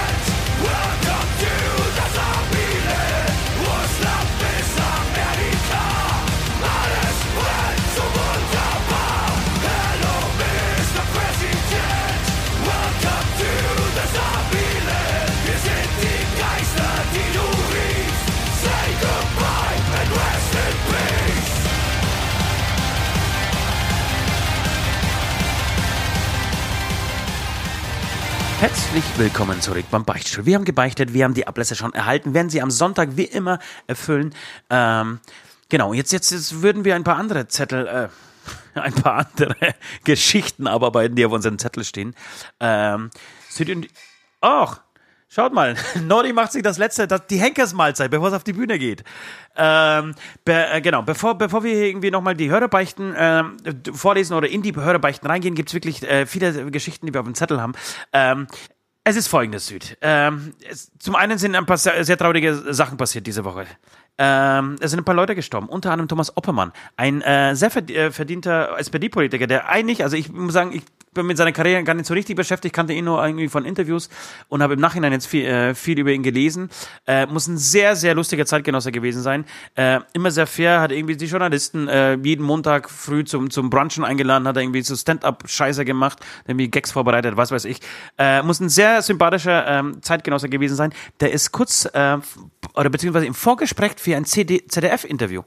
Herzlich willkommen zurück beim Beichtstuhl. Wir haben gebeichtet, wir haben die Ablässe schon erhalten, werden sie am Sonntag wie immer erfüllen. Ähm, genau, jetzt, jetzt, jetzt würden wir ein paar andere Zettel, äh, ein paar andere Geschichten abarbeiten, die auf unserem Zettel stehen. Ähm, sind in, ach, schaut mal, Nordi macht sich das letzte, das, die Henkersmahlzeit, bevor es auf die Bühne geht. Ähm, be, äh, genau, bevor, bevor wir irgendwie nochmal die Hörerbeichten ähm, vorlesen oder in die Hörerbeichten reingehen, gibt's wirklich äh, viele Geschichten, die wir auf dem Zettel haben. Ähm, es ist folgendes, Süd. Ähm, es, zum einen sind ein paar sehr, sehr traurige Sachen passiert diese Woche. Ähm, es sind ein paar Leute gestorben, unter anderem Thomas Oppermann, ein äh, sehr äh, verdienter SPD-Politiker, der eigentlich, also ich muss sagen, ich bin mit seiner Karriere gar nicht so richtig beschäftigt, kannte ihn nur irgendwie von Interviews und habe im Nachhinein jetzt viel, äh, viel über ihn gelesen. Äh, muss ein sehr, sehr lustiger Zeitgenosse gewesen sein. Äh, immer sehr fair, hat irgendwie die Journalisten äh, jeden Montag früh zum, zum Brunchen eingeladen, hat er irgendwie so Stand-up-Scheiße gemacht, irgendwie Gags vorbereitet, was weiß ich. Äh, muss ein sehr sympathischer ähm, Zeitgenosse gewesen sein. Der ist kurz, äh, oder beziehungsweise im Vorgespräch für ein CD, ZDF-Interview.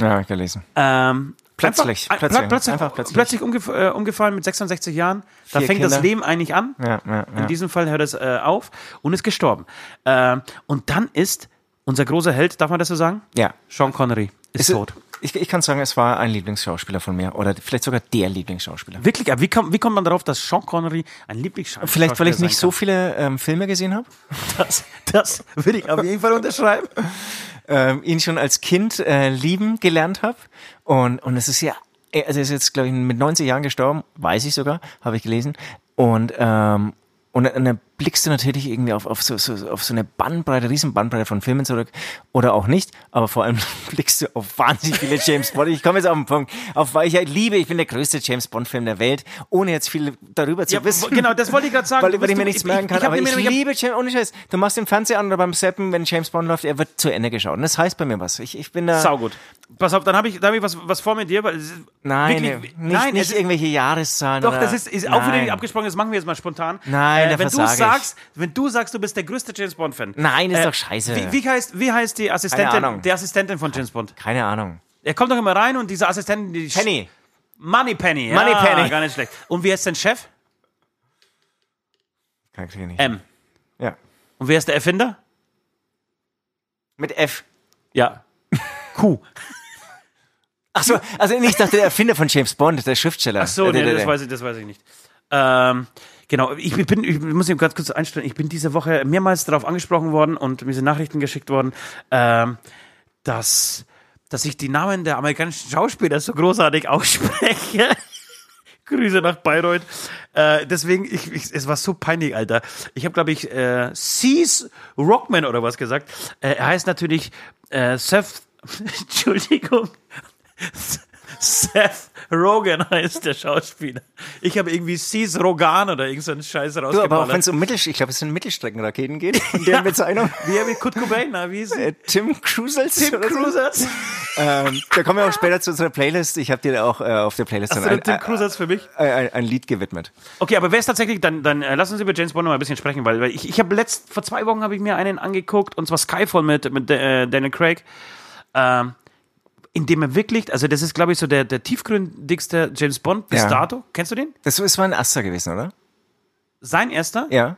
Ja, hab ich gelesen. Ähm, Plötzlich, einfach, plötzlich, plötzlich, einfach plötzlich. plötzlich umgef äh, umgefallen mit 66 Jahren. Da Vier fängt das Kinder. Leben eigentlich an. Ja, ja, In ja. diesem Fall hört es äh, auf und ist gestorben. Ähm, und dann ist unser großer Held, darf man das so sagen? ja. Sean Connery ist Es- tot. Ich, ich kann sagen, es war ein Lieblingsschauspieler von mir. Oder vielleicht sogar der Lieblingsschauspieler. Wirklich, aber wie, kommt, wie kommt man darauf, dass Sean Connery ein Lieblingsschauspieler Vielleicht, weil ich nicht so viele ähm, Filme gesehen habe. Das, das würde ich auf jeden Fall unterschreiben. ähm, ihn schon als Kind äh, lieben gelernt habe. Und, und es ist ja, also er ist jetzt, glaube ich, mit 90 Jahren gestorben, weiß ich sogar, habe ich gelesen. Und, ähm, und, dann blickst du natürlich irgendwie auf, auf, so, so, auf so eine Bandbreite, riesen Bandbreite von Filmen zurück. Oder auch nicht, aber vor allem blickst du auf wahnsinnig viele James Bond. Ich komme jetzt auf den Punkt, auf weil ich halt liebe, ich bin der größte James Bond-Film der Welt, ohne jetzt viel darüber zu Ja, wissen. genau, das wollte ich gerade sagen. Weil, ich bist- mir nichts ich- merken ich- kann. ich hab aber ich ich liebe James, ohne Scheiß. Du machst den Fernseher an oder beim Seppen, wenn James Bond läuft, er wird zu Ende geschaut. Und das heißt bei mir was. Ich, ich bin da. Saugut. Pass auf, dann habe ich, dann hab ich was, was vor mit dir. Weil Nein, wirklich- nicht, nein, nicht irgendwelche Jahreszahlen. Doch, oder, das ist, ist auch wieder abgesprochen, das machen wir jetzt mal spontan. Äh, Nein, da wenn du ich. Sagst, wenn du sagst, du bist der größte James Bond Fan. Nein, ist doch scheiße. Wie, wie heißt wie heißt die Assistentin, die Assistentin von James Bond? Keine Ahnung. Er kommt doch immer rein und diese Assistentin, die Penny. Money Penny. Money ja, Penny. gar nicht schlecht. Und wie heißt dein Chef? Kann ich nicht. M. ja. Und wer ist der Erfinder? Mit F. Ja. Q. Ach so, also ich dachte, der Erfinder von James Bond, der Schriftsteller. Ach so, Äh, nee, der- das der- weiß ich, das weiß ich nicht. Ähm, genau, ich bin, ich muss mich ganz kurz einstellen, ich bin diese Woche mehrmals darauf angesprochen worden und mir sind Nachrichten geschickt worden, ähm, dass, dass ich die Namen der amerikanischen Schauspieler so großartig ausspreche. Grüße nach Bayreuth. Äh, deswegen, ich, ich, es war so peinlich, Alter. Ich habe, glaube ich, äh, Cease Rockman oder was gesagt. Äh, er heißt natürlich äh, Seth, Entschuldigung, Seth Rogen heißt der Schauspieler. Ich habe irgendwie Cease Rogan oder irgend so Scheiß Du, aber auch wenn rausgeballert. es um Mittel, ich glaube, es sind Mittelstreckenraketen geht, in der Bezeichnung. Wie mit Kurt Cobain, na, wie ist Äh, Tim Cruisels. Tim so. Cruisers? Ähm, da kommen wir auch später zu unserer Playlist. Ich habe dir auch äh, auf der Playlist Hast ein, Tim Cruisers für mich? ein, ein, ein Lied gewidmet. Okay, aber wer ist tatsächlich, dann, dann äh, lass uns über James Bond noch mal ein bisschen sprechen, weil, weil ich, ich habe letzt, vor zwei Wochen habe ich mir einen angeguckt, und zwar Skyfall mit, mit äh, Daniel Craig, ähm, in dem er wirklich, also das ist, glaube ich, so der, der tiefgründigste James Bond bis Ja. dato. Kennst du den? Das ist mal ein Aster gewesen, oder? Sein erster? Ja.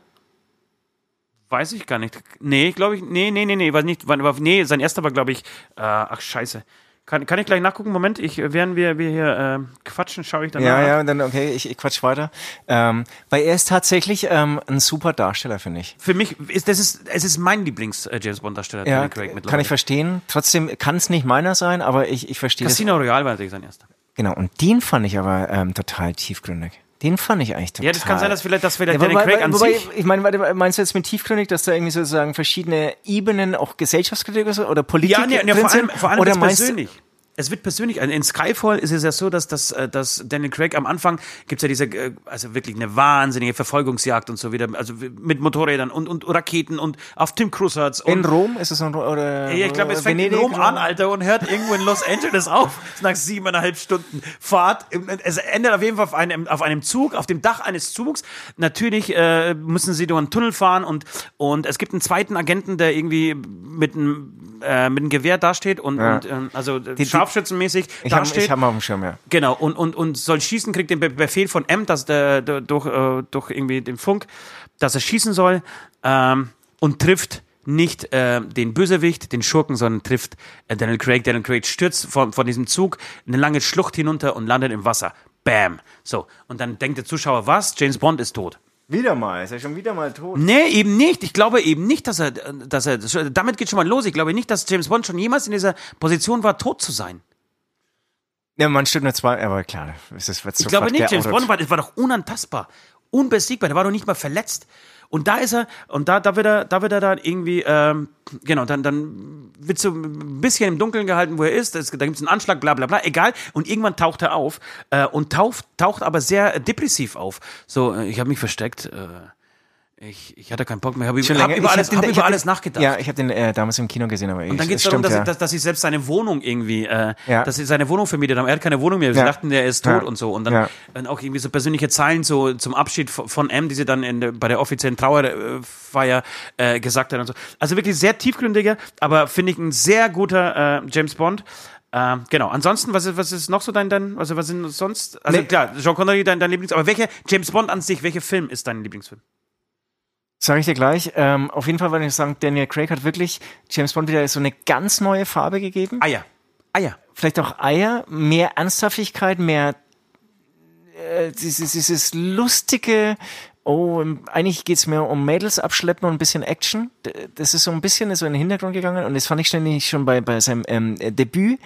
Weiß ich gar nicht. Nee, glaube ich, nee, nee, nee, nee, war nicht, war, war, nee, sein erster war, glaube ich, äh, ach, scheiße. Kann, kann ich gleich nachgucken? Moment, ich, während wir, wir hier äh, quatschen, schaue ich dann Ja, nach. ja, und dann, okay, ich, ich quatsch weiter. Ähm, weil er ist tatsächlich ähm, ein super Darsteller, finde ich. Für mich ist das ist, es ist mein Lieblings-James Bond-Darsteller, Ja, Daniel Craig mittlerweile. kann ich verstehen. Trotzdem kann es nicht meiner sein, aber ich, ich verstehe das. Casino Royale war natürlich sein erster. Genau, und den fand ich aber ähm, total tiefgründig. Den fand ich eigentlich total. Ja, das kann sein, dass vielleicht, dass vielleicht Ja, Daniel Craig an wobei, sich. ich meine, warte, meinst du jetzt mit tiefgründig, dass da irgendwie sozusagen verschiedene Ebenen, auch Gesellschaftskritik oder Politik Ja, nee, nee, drin vor allem, sind? vor allem oder meinst du- persönlich. Es wird persönlich. In Skyfall ist es ja so, dass, dass, äh, dass Daniel Craig am Anfang gibt's ja diese, äh, also wirklich eine wahnsinnige Verfolgungsjagd und so wieder, also mit Motorrädern und, und Raketen und auf Tim Cruise In und Rom ist es ein, oder Ja, ich glaube, es fängt Venedig, in Rom an, Alter, und hört irgendwo in Los Angeles auf. Nach siebeneinhalb Stunden Fahrt. Es endet auf jeden Fall auf einem, auf einem Zug, auf dem Dach eines Zugs. Natürlich äh, müssen sie durch einen Tunnel fahren und, und es gibt einen zweiten Agenten, der irgendwie mit einem, äh, mit einem Gewehr dasteht und, Ja. und ähm, also die- scharfschützenmäßig Ich habe dasteht. ich hab mal auf dem Schirm, ja. Genau, und, und, und soll schießen, kriegt den Be- Befehl von M, dass der, der durch, äh, durch irgendwie den Funk, dass er schießen soll ähm, und trifft nicht äh, den Bösewicht, den Schurken, sondern trifft äh, Daniel Craig. Daniel Craig stürzt von, von diesem Zug eine lange Schlucht hinunter und landet im Wasser. Bam. So, und dann denkt der Zuschauer, was? James Bond ist tot. Wieder mal, ist er schon wieder mal tot. Nee, eben nicht. Ich glaube eben nicht, dass er, dass er, damit geht schon mal los. Ich glaube nicht, dass James Bond schon jemals in dieser Position war, tot zu sein. Ja, man stimmt nur zwei, aber klar, es ist wird Ich glaube nicht, James Bond war, war doch unantastbar, unbesiegbar, der war doch nicht mal verletzt. Und da ist er, und da, da wird er, da wird er dann irgendwie, ähm, genau, dann, dann wird so ein bisschen im Dunkeln gehalten, wo er ist. Es, da gibt es einen Anschlag, bla bla bla, egal. Und irgendwann taucht er auf äh, und taucht, taucht aber sehr depressiv auf. So, äh, ich habe mich versteckt. Äh, ich, ich hatte keinen Bock mehr. Habe hab länger. über Ich alles, hab den- hab ich über alles den- nachgedacht. Ja, ich habe den äh, damals im Kino gesehen, aber ich, Und dann geht es darum, dass, ja. dass, dass sie selbst seine Wohnung irgendwie, äh, Ja. dass sie seine Wohnung vermietet haben. Er hat keine Wohnung mehr. Sie Ja. dachten, der ist tot und so. Und dann, dann auch irgendwie so persönliche Zeilen so zum Abschied von, von M, die sie dann in bei der offiziellen Trauerfeier äh, gesagt hat und so. Also wirklich sehr tiefgründiger, aber finde ich ein sehr guter äh, James Bond. Äh, genau. Ansonsten, was ist, was ist noch so dein, dein also was sind sonst? Also Nee. klar, Jean Connery dein, dein Lieblings, aber welcher James Bond an sich, welcher Film ist dein Lieblingsfilm? Sag ich dir gleich. Ähm, auf jeden Fall würde ich sagen, Daniel Craig hat wirklich James Bond wieder so eine ganz neue Farbe gegeben. Eier. Eier. Vielleicht auch Eier, mehr Ernsthaftigkeit, mehr äh, dieses, dieses lustige. Oh, eigentlich geht's mehr um Mädels abschleppen und ein bisschen Action. Das ist so ein bisschen so in den Hintergrund gegangen und das fand ich ständig schon bei, bei seinem ähm, äh, Debüt.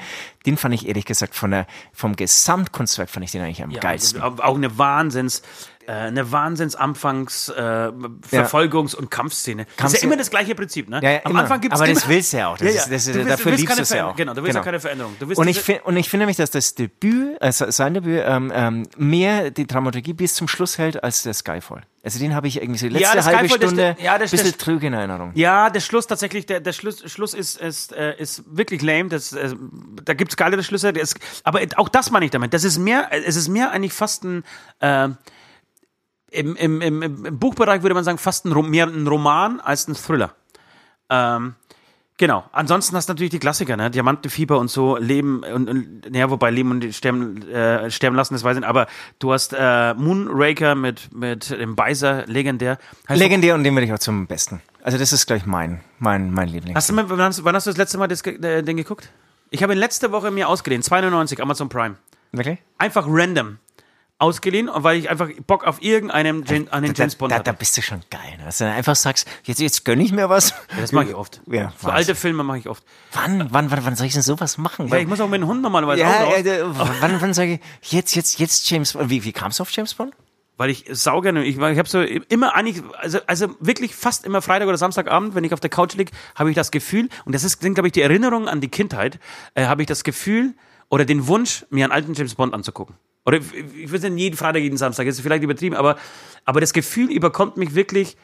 Den fand ich ehrlich gesagt von der, vom Gesamtkunstwerk fand ich den eigentlich am Ja, geilsten. Auch auch eine Wahnsinns, äh, eine Wahnsinns-Anfangs-, äh, Verfolgungs- und Kampfszene. Das ist ja Kampfszene- immer das gleiche Prinzip, ne? Ja, ja, Am immer. Anfang gibt's Aber immer, das willst du ja auch. Das ist- das ist- Du willst- dafür liebst du es ja auch. Genau, du willst Genau. ja keine Veränderung. Und ich, find, und ich finde nämlich, dass das Debüt, also sein Debüt, ähm, ähm, mehr die Dramaturgie bis zum Schluss hält als der Skyfall. Also den habe ich irgendwie so die letzte das halbe Skyfall, das- Stunde ja, das- bisschen das- trüge in Erinnerung. Ja, der Schluss tatsächlich, der, der Schluss, Schluss ist, ist, äh, ist wirklich lame. Das, äh, da gibt's geilere Schlüsse. Ist, aber auch das meine ich damit. Das ist mehr, es ist mehr eigentlich fast ein, äh, im, im, im, im Buchbereich würde man sagen, fast ein, mehr ein Roman als ein Thriller. Ähm, genau. Ansonsten hast du natürlich die Klassiker, ne? Diamantenfieber und so, Leben und, und naja, wobei Leben und Sterben, äh, sterben lassen, das weiß ich nicht. Aber du hast äh, Moonraker mit, mit dem Beiser, legendär. Heißt Legendär und den würde ich auch zum Besten. Also das ist gleich mein, mein, mein Liebling. Hast du wann, hast, wann hast du das letzte Mal das, äh, den geguckt? Ich habe ihn letzte Woche mir ausgeliehen, 2,99 Amazon Prime. Wirklich? Einfach random ausgeliehen, weil ich einfach Bock auf irgendeinen James, an den James Bond da, hatte. da bist du schon geil. Ne? Dass du einfach sagst, jetzt, jetzt gönn ich mir was. das mache ich oft. Ja, so alte Filme mache ich oft. Wann, wann, wann, wann soll ich denn sowas machen? Weil ich muss auch mit dem Hund normalerweise auch ja, raus. ja, da- wann, wann sage ich, jetzt, jetzt, jetzt James Bond. Wie, wie kamst du auf James Bond? Weil ich sau gerne, ich, ich habe so immer eigentlich, also, also wirklich fast immer Freitag oder Samstagabend, wenn ich auf der Couch lieg, habe ich das Gefühl, und das ist, sind, glaube ich, die Erinnerungen an die Kindheit, äh, habe ich das Gefühl oder den Wunsch, mir einen alten James Bond anzugucken. Oder ich, will nicht jeden Freitag, jeden Samstag, ist vielleicht übertrieben, aber, aber das Gefühl überkommt mich wirklich,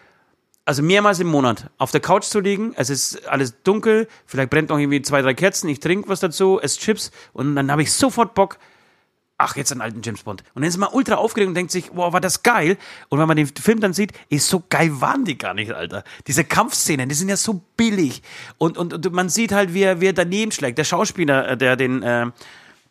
also mehrmals im Monat auf der Couch zu liegen, es ist alles dunkel, vielleicht brennt noch irgendwie zwei, drei Kerzen, ich trinke was dazu, esse Chips und dann habe ich sofort Bock, ach, jetzt einen alten James Bond. Und dann ist man ultra aufgeregt und denkt sich, wow, war das geil. Und wenn man den Film dann sieht, ist so geil waren die gar nicht, Alter. Diese Kampfszenen, die sind ja so billig. Und, und, und man sieht halt, wie er, wie er daneben schlägt. Der Schauspieler, äh, der den, äh,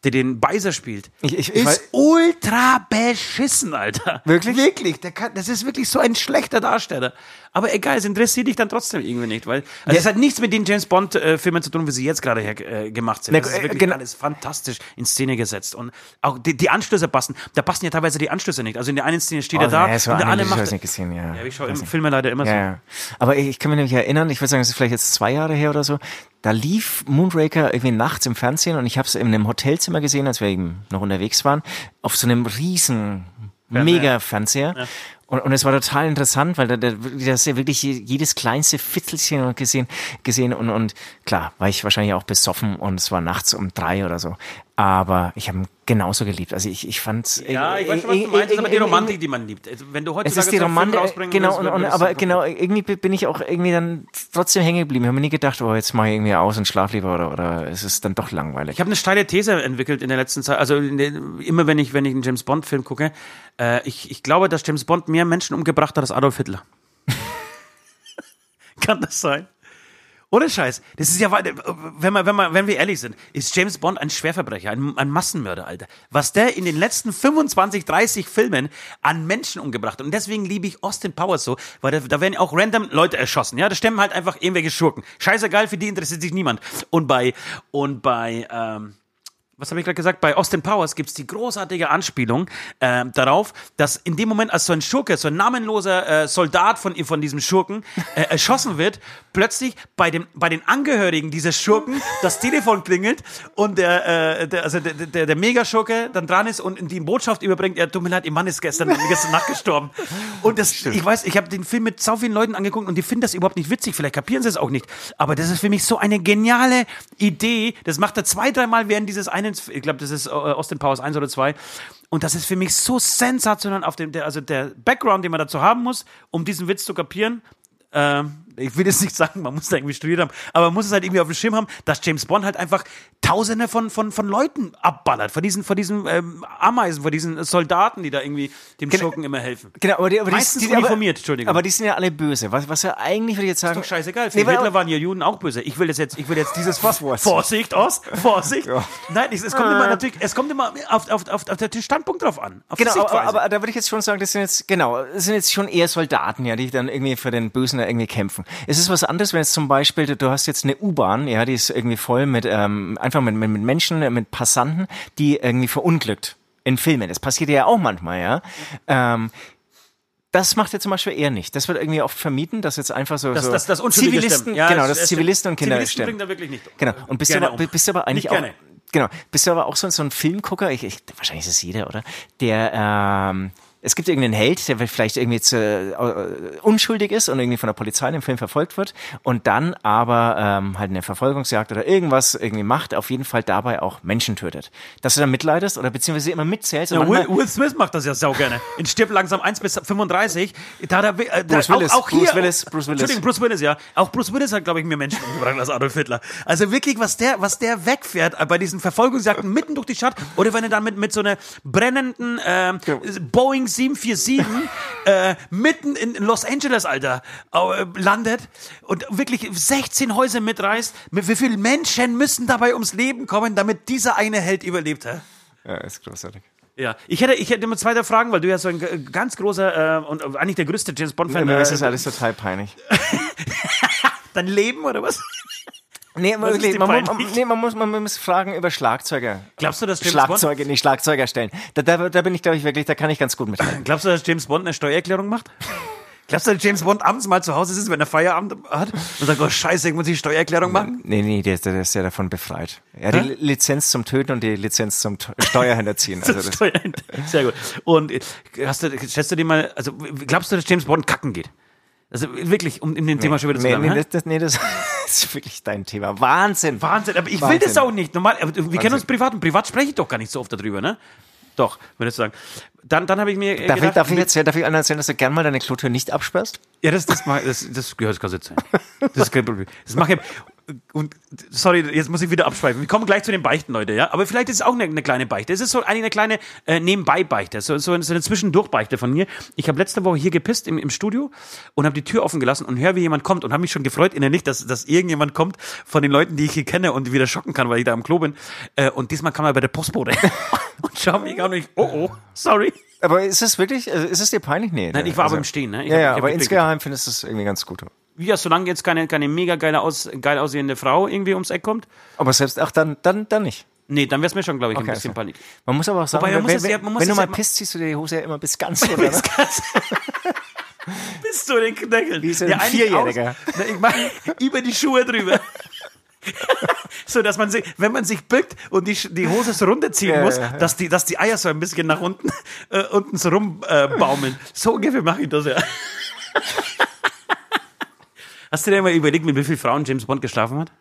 der den Beiser spielt, Ich- ich- ich ist weiß- ultra beschissen, Alter. Wirklich? Wirklich. Der kann, das ist wirklich so ein schlechter Darsteller. Aber egal, es interessiert dich dann trotzdem irgendwie nicht, weil also es hat nichts mit den James Bond äh, Filmen zu tun, wie sie jetzt gerade her, äh, gemacht sind. Das ist äh, wirklich genau. alles fantastisch in Szene gesetzt und auch die, die Anschlüsse passen. Da passen ja teilweise die Anschlüsse nicht. Also in der einen Szene steht er da Oh, ja, so und der andere ich macht. hab's nicht gesehen, ja. Ja, ich schaue im. Filme leider immer Ja, so. ja. Aber ich kann mich nämlich erinnern, ich würde sagen, es ist vielleicht jetzt zwei Jahre her oder so, da lief Moonraker irgendwie nachts im Fernsehen und ich habe es in einem Hotelzimmer gesehen, als wir eben noch unterwegs waren, auf so einem riesen Mega-Fernseher. Und, und es war total interessant, weil da, da das ja wirklich jedes kleinste Fitzelchen gesehen, gesehen und, und klar, war ich wahrscheinlich auch besoffen und es war nachts um drei oder so. Aber ich habe ihn genauso geliebt. Also ich, ich fand Ja, ich weiß schon, was du meinst, das ist aber die Romantik, die man liebt. Also, Wenn du es heutzutage ist die Romantik, rausbringen genau, und, und, aber genau, irgendwie bin ich auch irgendwie dann trotzdem hängen geblieben. Ich habe mir nie gedacht, oh, jetzt mache ich irgendwie aus und schlaf lieber oder, oder es ist dann doch langweilig. Ich habe eine steile These entwickelt in der letzten Zeit. Also der, immer wenn ich, wenn ich einen James Bond Film gucke, äh, ich, ich glaube, dass James Bond mehr Menschen umgebracht hat als Adolf Hitler. Kann das sein? Ohne Scheiß. Das ist ja, wenn, man, wenn, man, wenn wir ehrlich sind, ist James Bond ein Schwerverbrecher, ein, ein Massenmörder, Alter. Was der in den letzten 25, 30 Filmen an Menschen umgebracht hat. Und deswegen liebe ich Austin Powers so, weil da, da werden auch random Leute erschossen. Ja, da stemmen halt einfach irgendwelche Schurken. Scheißegal, für die interessiert sich niemand. Und bei, und bei, ähm, was habe ich gerade gesagt? Bei Austin Powers gibt's die großartige Anspielung äh, darauf, dass in dem Moment, als so ein Schurke, so ein namenloser äh, Soldat von, von diesem Schurken äh, erschossen wird, plötzlich bei, dem, bei den Angehörigen dieses Schurken das Telefon klingelt und der, äh, der, also der, der, der Megaschurke dann dran ist und die Botschaft überbringt, er tut mir leid, ihr Mann ist gestern, gestern Nacht gestorben. Und das, ich weiß, ich habe den Film mit so vielen Leuten angeguckt und die finden das überhaupt nicht witzig, vielleicht kapieren sie es auch nicht. Aber das ist für mich so eine geniale Idee. Das macht er zwei, dreimal während dieses einen, ich glaube, das ist äh, Austin Powers 1 oder 2. Und das ist für mich so sensationell auf dem, der, also der Background, den man dazu haben muss, um diesen Witz zu kapieren. Ähm, ich will jetzt nicht sagen, man muss da irgendwie studiert haben, aber man muss es halt irgendwie auf dem Schirm haben, dass James Bond halt einfach Tausende von, von, von Leuten abballert, von diesen, von diesen ähm, Ameisen, von diesen Soldaten, die da irgendwie dem Schurken immer helfen. Genau, aber die, aber Meistens die, die, uniformiert, aber, Entschuldigung. Aber die sind ja alle böse. Was, was ja eigentlich würde ich jetzt sagen. Ist doch scheißegal. Für Nee, Hitler waren ja Juden auch böse. Ich will das jetzt, ich will jetzt dieses Fass. Vorsicht. Vorsicht, aus, Vorsicht. Nein, es, es kommt immer natürlich, es kommt immer auf, auf, auf, auf den Standpunkt drauf an. Genau, aber, aber da würde ich jetzt schon sagen, das sind jetzt, genau, das sind jetzt schon eher Soldaten, ja, die dann irgendwie für den Bösen da irgendwie kämpfen. Es ist was anderes, wenn jetzt zum Beispiel, du hast jetzt eine U-Bahn, ja, die ist irgendwie voll mit, ähm, einfach mit, mit, mit Menschen, mit Passanten, die irgendwie verunglückt. In Filmen. Das passiert ja auch manchmal, ja. Ähm, das macht er zum Beispiel eher nicht. Das wird irgendwie oft vermieden, dass jetzt einfach so, das, so das, das Zivilisten. Ja, genau, dass Zivilisten und. Kinder Zivilisten bringen da wirklich nicht. Genau. Und bist du Gerne aber, um. bist du aber eigentlich auch, genau, bist du aber auch so, so ein Filmgucker, ich, ich, wahrscheinlich ist es jeder, oder? Der, ähm, es gibt irgendeinen Held, der vielleicht irgendwie zu, äh, unschuldig ist und irgendwie von der Polizei im Film verfolgt wird und dann aber ähm, halt eine Verfolgungsjagd oder irgendwas irgendwie macht, auf jeden Fall dabei auch Menschen tötet. Dass du da mitleidest oder beziehungsweise immer mitzählst. Ja, Will, Will Smith macht das ja sau gerne. In Stirb langsam 1 bis 35. Da, da, äh, da, Bruce Willis, Auch, auch hier, Bruce Willis, Bruce Willis. Entschuldigung, Bruce Willis, ja. Auch Bruce Willis hat, glaube ich, mehr Menschen umgebracht als Adolf Hitler. Also wirklich, was der, was der wegfährt äh, bei diesen Verfolgungsjagden mitten durch die Stadt oder wenn er dann mit, mit so einer brennenden ähm, Boeing 747 äh, mitten in Los Angeles, Alter, äh, landet und wirklich 16 Häuser mitreißt. Mit wie viele Menschen müssen dabei ums Leben kommen, damit dieser eine Held überlebt, hä? ja, ist großartig. Ja, ich hätte, ich hätte immer zwei Fragen, weil du ja so ein g- ganz großer äh, und eigentlich der größte James Bond-Fan Mir ist äh, das alles total peinlich. Dein Leben oder was? Nee, ist wirklich, man, man, nee man, muss, man muss Fragen über Schlagzeuger. Glaubst du, dass James Bond, Schlagzeuge, nee, Schlagzeuger stellen. Da, da, da bin ich, glaube ich, wirklich, da kann ich ganz gut mithalten. glaubst du, dass James Bond eine Steuererklärung macht? Glaubst du, dass James Bond abends mal zu Hause ist, wenn er Feierabend hat und sagt, oh Scheiße, ich muss die Steuererklärung machen? Nee, nee, der, ist- der ist ja davon befreit. Hat die Hä? Lizenz zum Töten und die Lizenz zum Steuerhinterziehen. Also das, Steuern. Sehr gut. Und äh, hast du, schätzt du dir mal, also glaubst du, dass James Bond kacken geht? Also wirklich, um in dem Thema schon wieder zu nee, bleiben. nee, das, das, nee, das ist wirklich dein Thema. Wahnsinn. Wahnsinn, aber ich will Wahnsinn. das auch nicht. Normal, wir kennen Wahnsinn. uns privat und privat spreche ich doch gar nicht so oft darüber, ne? Doch, würdest du sagen. Dann, dann habe ich mir Darf ich, gedacht, darf, ich erzählen, darf ich erzählen, dass du gern mal deine Klotür nicht absperrst? Ja, das, das, mach- das, das gehört gar nicht sein. Das ist kein Problem. Das mache ich. Und sorry, jetzt muss ich wieder abschweifen. Wir kommen gleich zu den Beichten, Leute, ja. Aber vielleicht ist es auch eine, eine kleine Beichte. Es ist so eigentlich eine kleine äh, Nebenbei-Beichte, so, so, eine- so eine Zwischendurch-Beichte von mir. Ich habe letzte Woche hier gepisst im, im Studio und habe die Tür offen gelassen und höre, wie jemand kommt und habe mich schon gefreut innerlich, dass, dass irgendjemand kommt von den Leuten, die ich hier kenne und wieder schocken kann, weil ich da am Klo bin. Äh, und diesmal kam er bei der Postbote und schau mich an und ich, oh oh, sorry. Aber ist es wirklich, also ist es dir peinlich? Nee. Nein, ne? ich war aber also, im Stehen, ne? Ich Ja, hab- ja, aber insgeheim findest du es irgendwie ganz gut. Ja, solange jetzt keine, keine mega geile aus, geil aussehende Frau irgendwie ums Eck kommt. Aber selbst, ach, dann, dann, dann nicht. Nee, dann wäre es mir schon, glaube ich, ein Okay, bisschen okay. Panik. Man muss aber auch sagen, Wobei, wenn, wenn, ja- wenn du mal ja pisst, ziehst du dir die Hose ja immer bis ganz runter. Ne? Bist du den Knöchel? Wie so ein eigentlich Vierjähriger. aus- ich meine, über die Schuhe drüber. so, dass man sich, wenn man sich bückt und die, die Hose so runterziehen Ja, muss, ja, ja. Dass, die, dass die Eier so ein bisschen nach unten, äh, unten so rumbaumeln. Äh, so ungefähr mache ich das ja. Hast du dir mal überlegt, mit wie vielen Frauen James Bond geschlafen hat?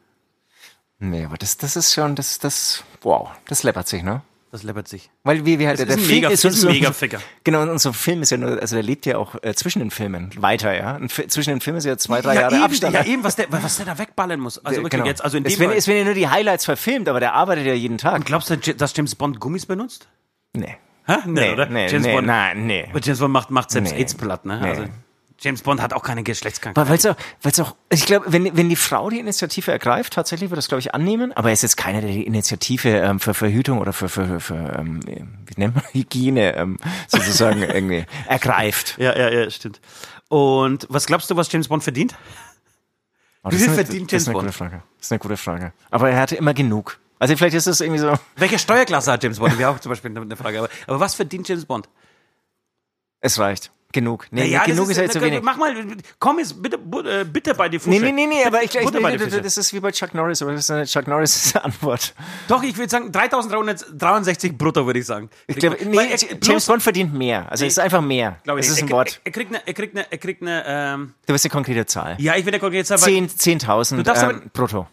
Nee, aber das, das ist schon, das, das, wow, das läppert sich, ne? Das läppert sich. Weil wie, wie halt, Das der ist ein Film Mega- ist, ist ein so, Mega-Ficker. Genau, und so ein Film ist ja nur, also der lebt ja auch äh, zwischen den Filmen weiter, ja. Und zwischen den Filmen ist ja zwei, drei ja, Jahre eben, Abstand. ja, eben, was der, was der da wegballern muss. Also wirklich genau. jetzt, also in dem es, Fall. es werden ja nur die Highlights verfilmt, aber der arbeitet ja jeden Tag. Glaubst du, dass James Bond Gummis benutzt? Nee. Hä? Nee, Nee, oder? nee, James nee, Bond, nein, nee. Aber James Bond macht, macht selbst Nee. AIDS platt, ne? Nee. Also, James Bond hat auch keine Geschlechtskrankheit. Weil es auch, weil's auch, ich glaube, wenn, wenn die Frau die Initiative ergreift, tatsächlich wird das, glaube ich, annehmen, aber er ist jetzt keiner, der die Initiative ähm, für Verhütung oder für, für, für ähm, wie nennt man, Hygiene ähm, sozusagen irgendwie ergreift. Ja, ja, ja, stimmt. Und was glaubst du, was James Bond verdient? Oh, Wie viel ist eine- verdient Das ist James eine Bond? gute Frage. Das ist eine gute Frage. Aber er hatte immer genug. Also vielleicht ist das irgendwie so, Welche Steuerklasse hat James Bond? Wäre auch zum Beispiel eine eine Frage. Aber, aber was verdient James Bond? es reicht. Genug. Nee, Naja, genug das ist, ja jetzt zu wenig. Mach mal, komm jetzt bitte, äh, bitte bei die Fusche. Nee, nee, nee, nee, aber ich, ich, nee, das ist wie bei Chuck Norris, aber das ist eine Chuck Norris Antwort. Doch, ich würde sagen 3363 brutto, würde ich sagen. Ich glaube, nee, Weil James Bond verdient mehr. Also es ist einfach mehr. glaub ich es ist ein er, Wort. Er, kriegt eine, er kriegt eine, er kriegt eine, ähm, Du wirst eine konkrete Zahl. ja, ich will der konkrete Zahl, weil- 10 10.000 darfst aber- ähm, brutto.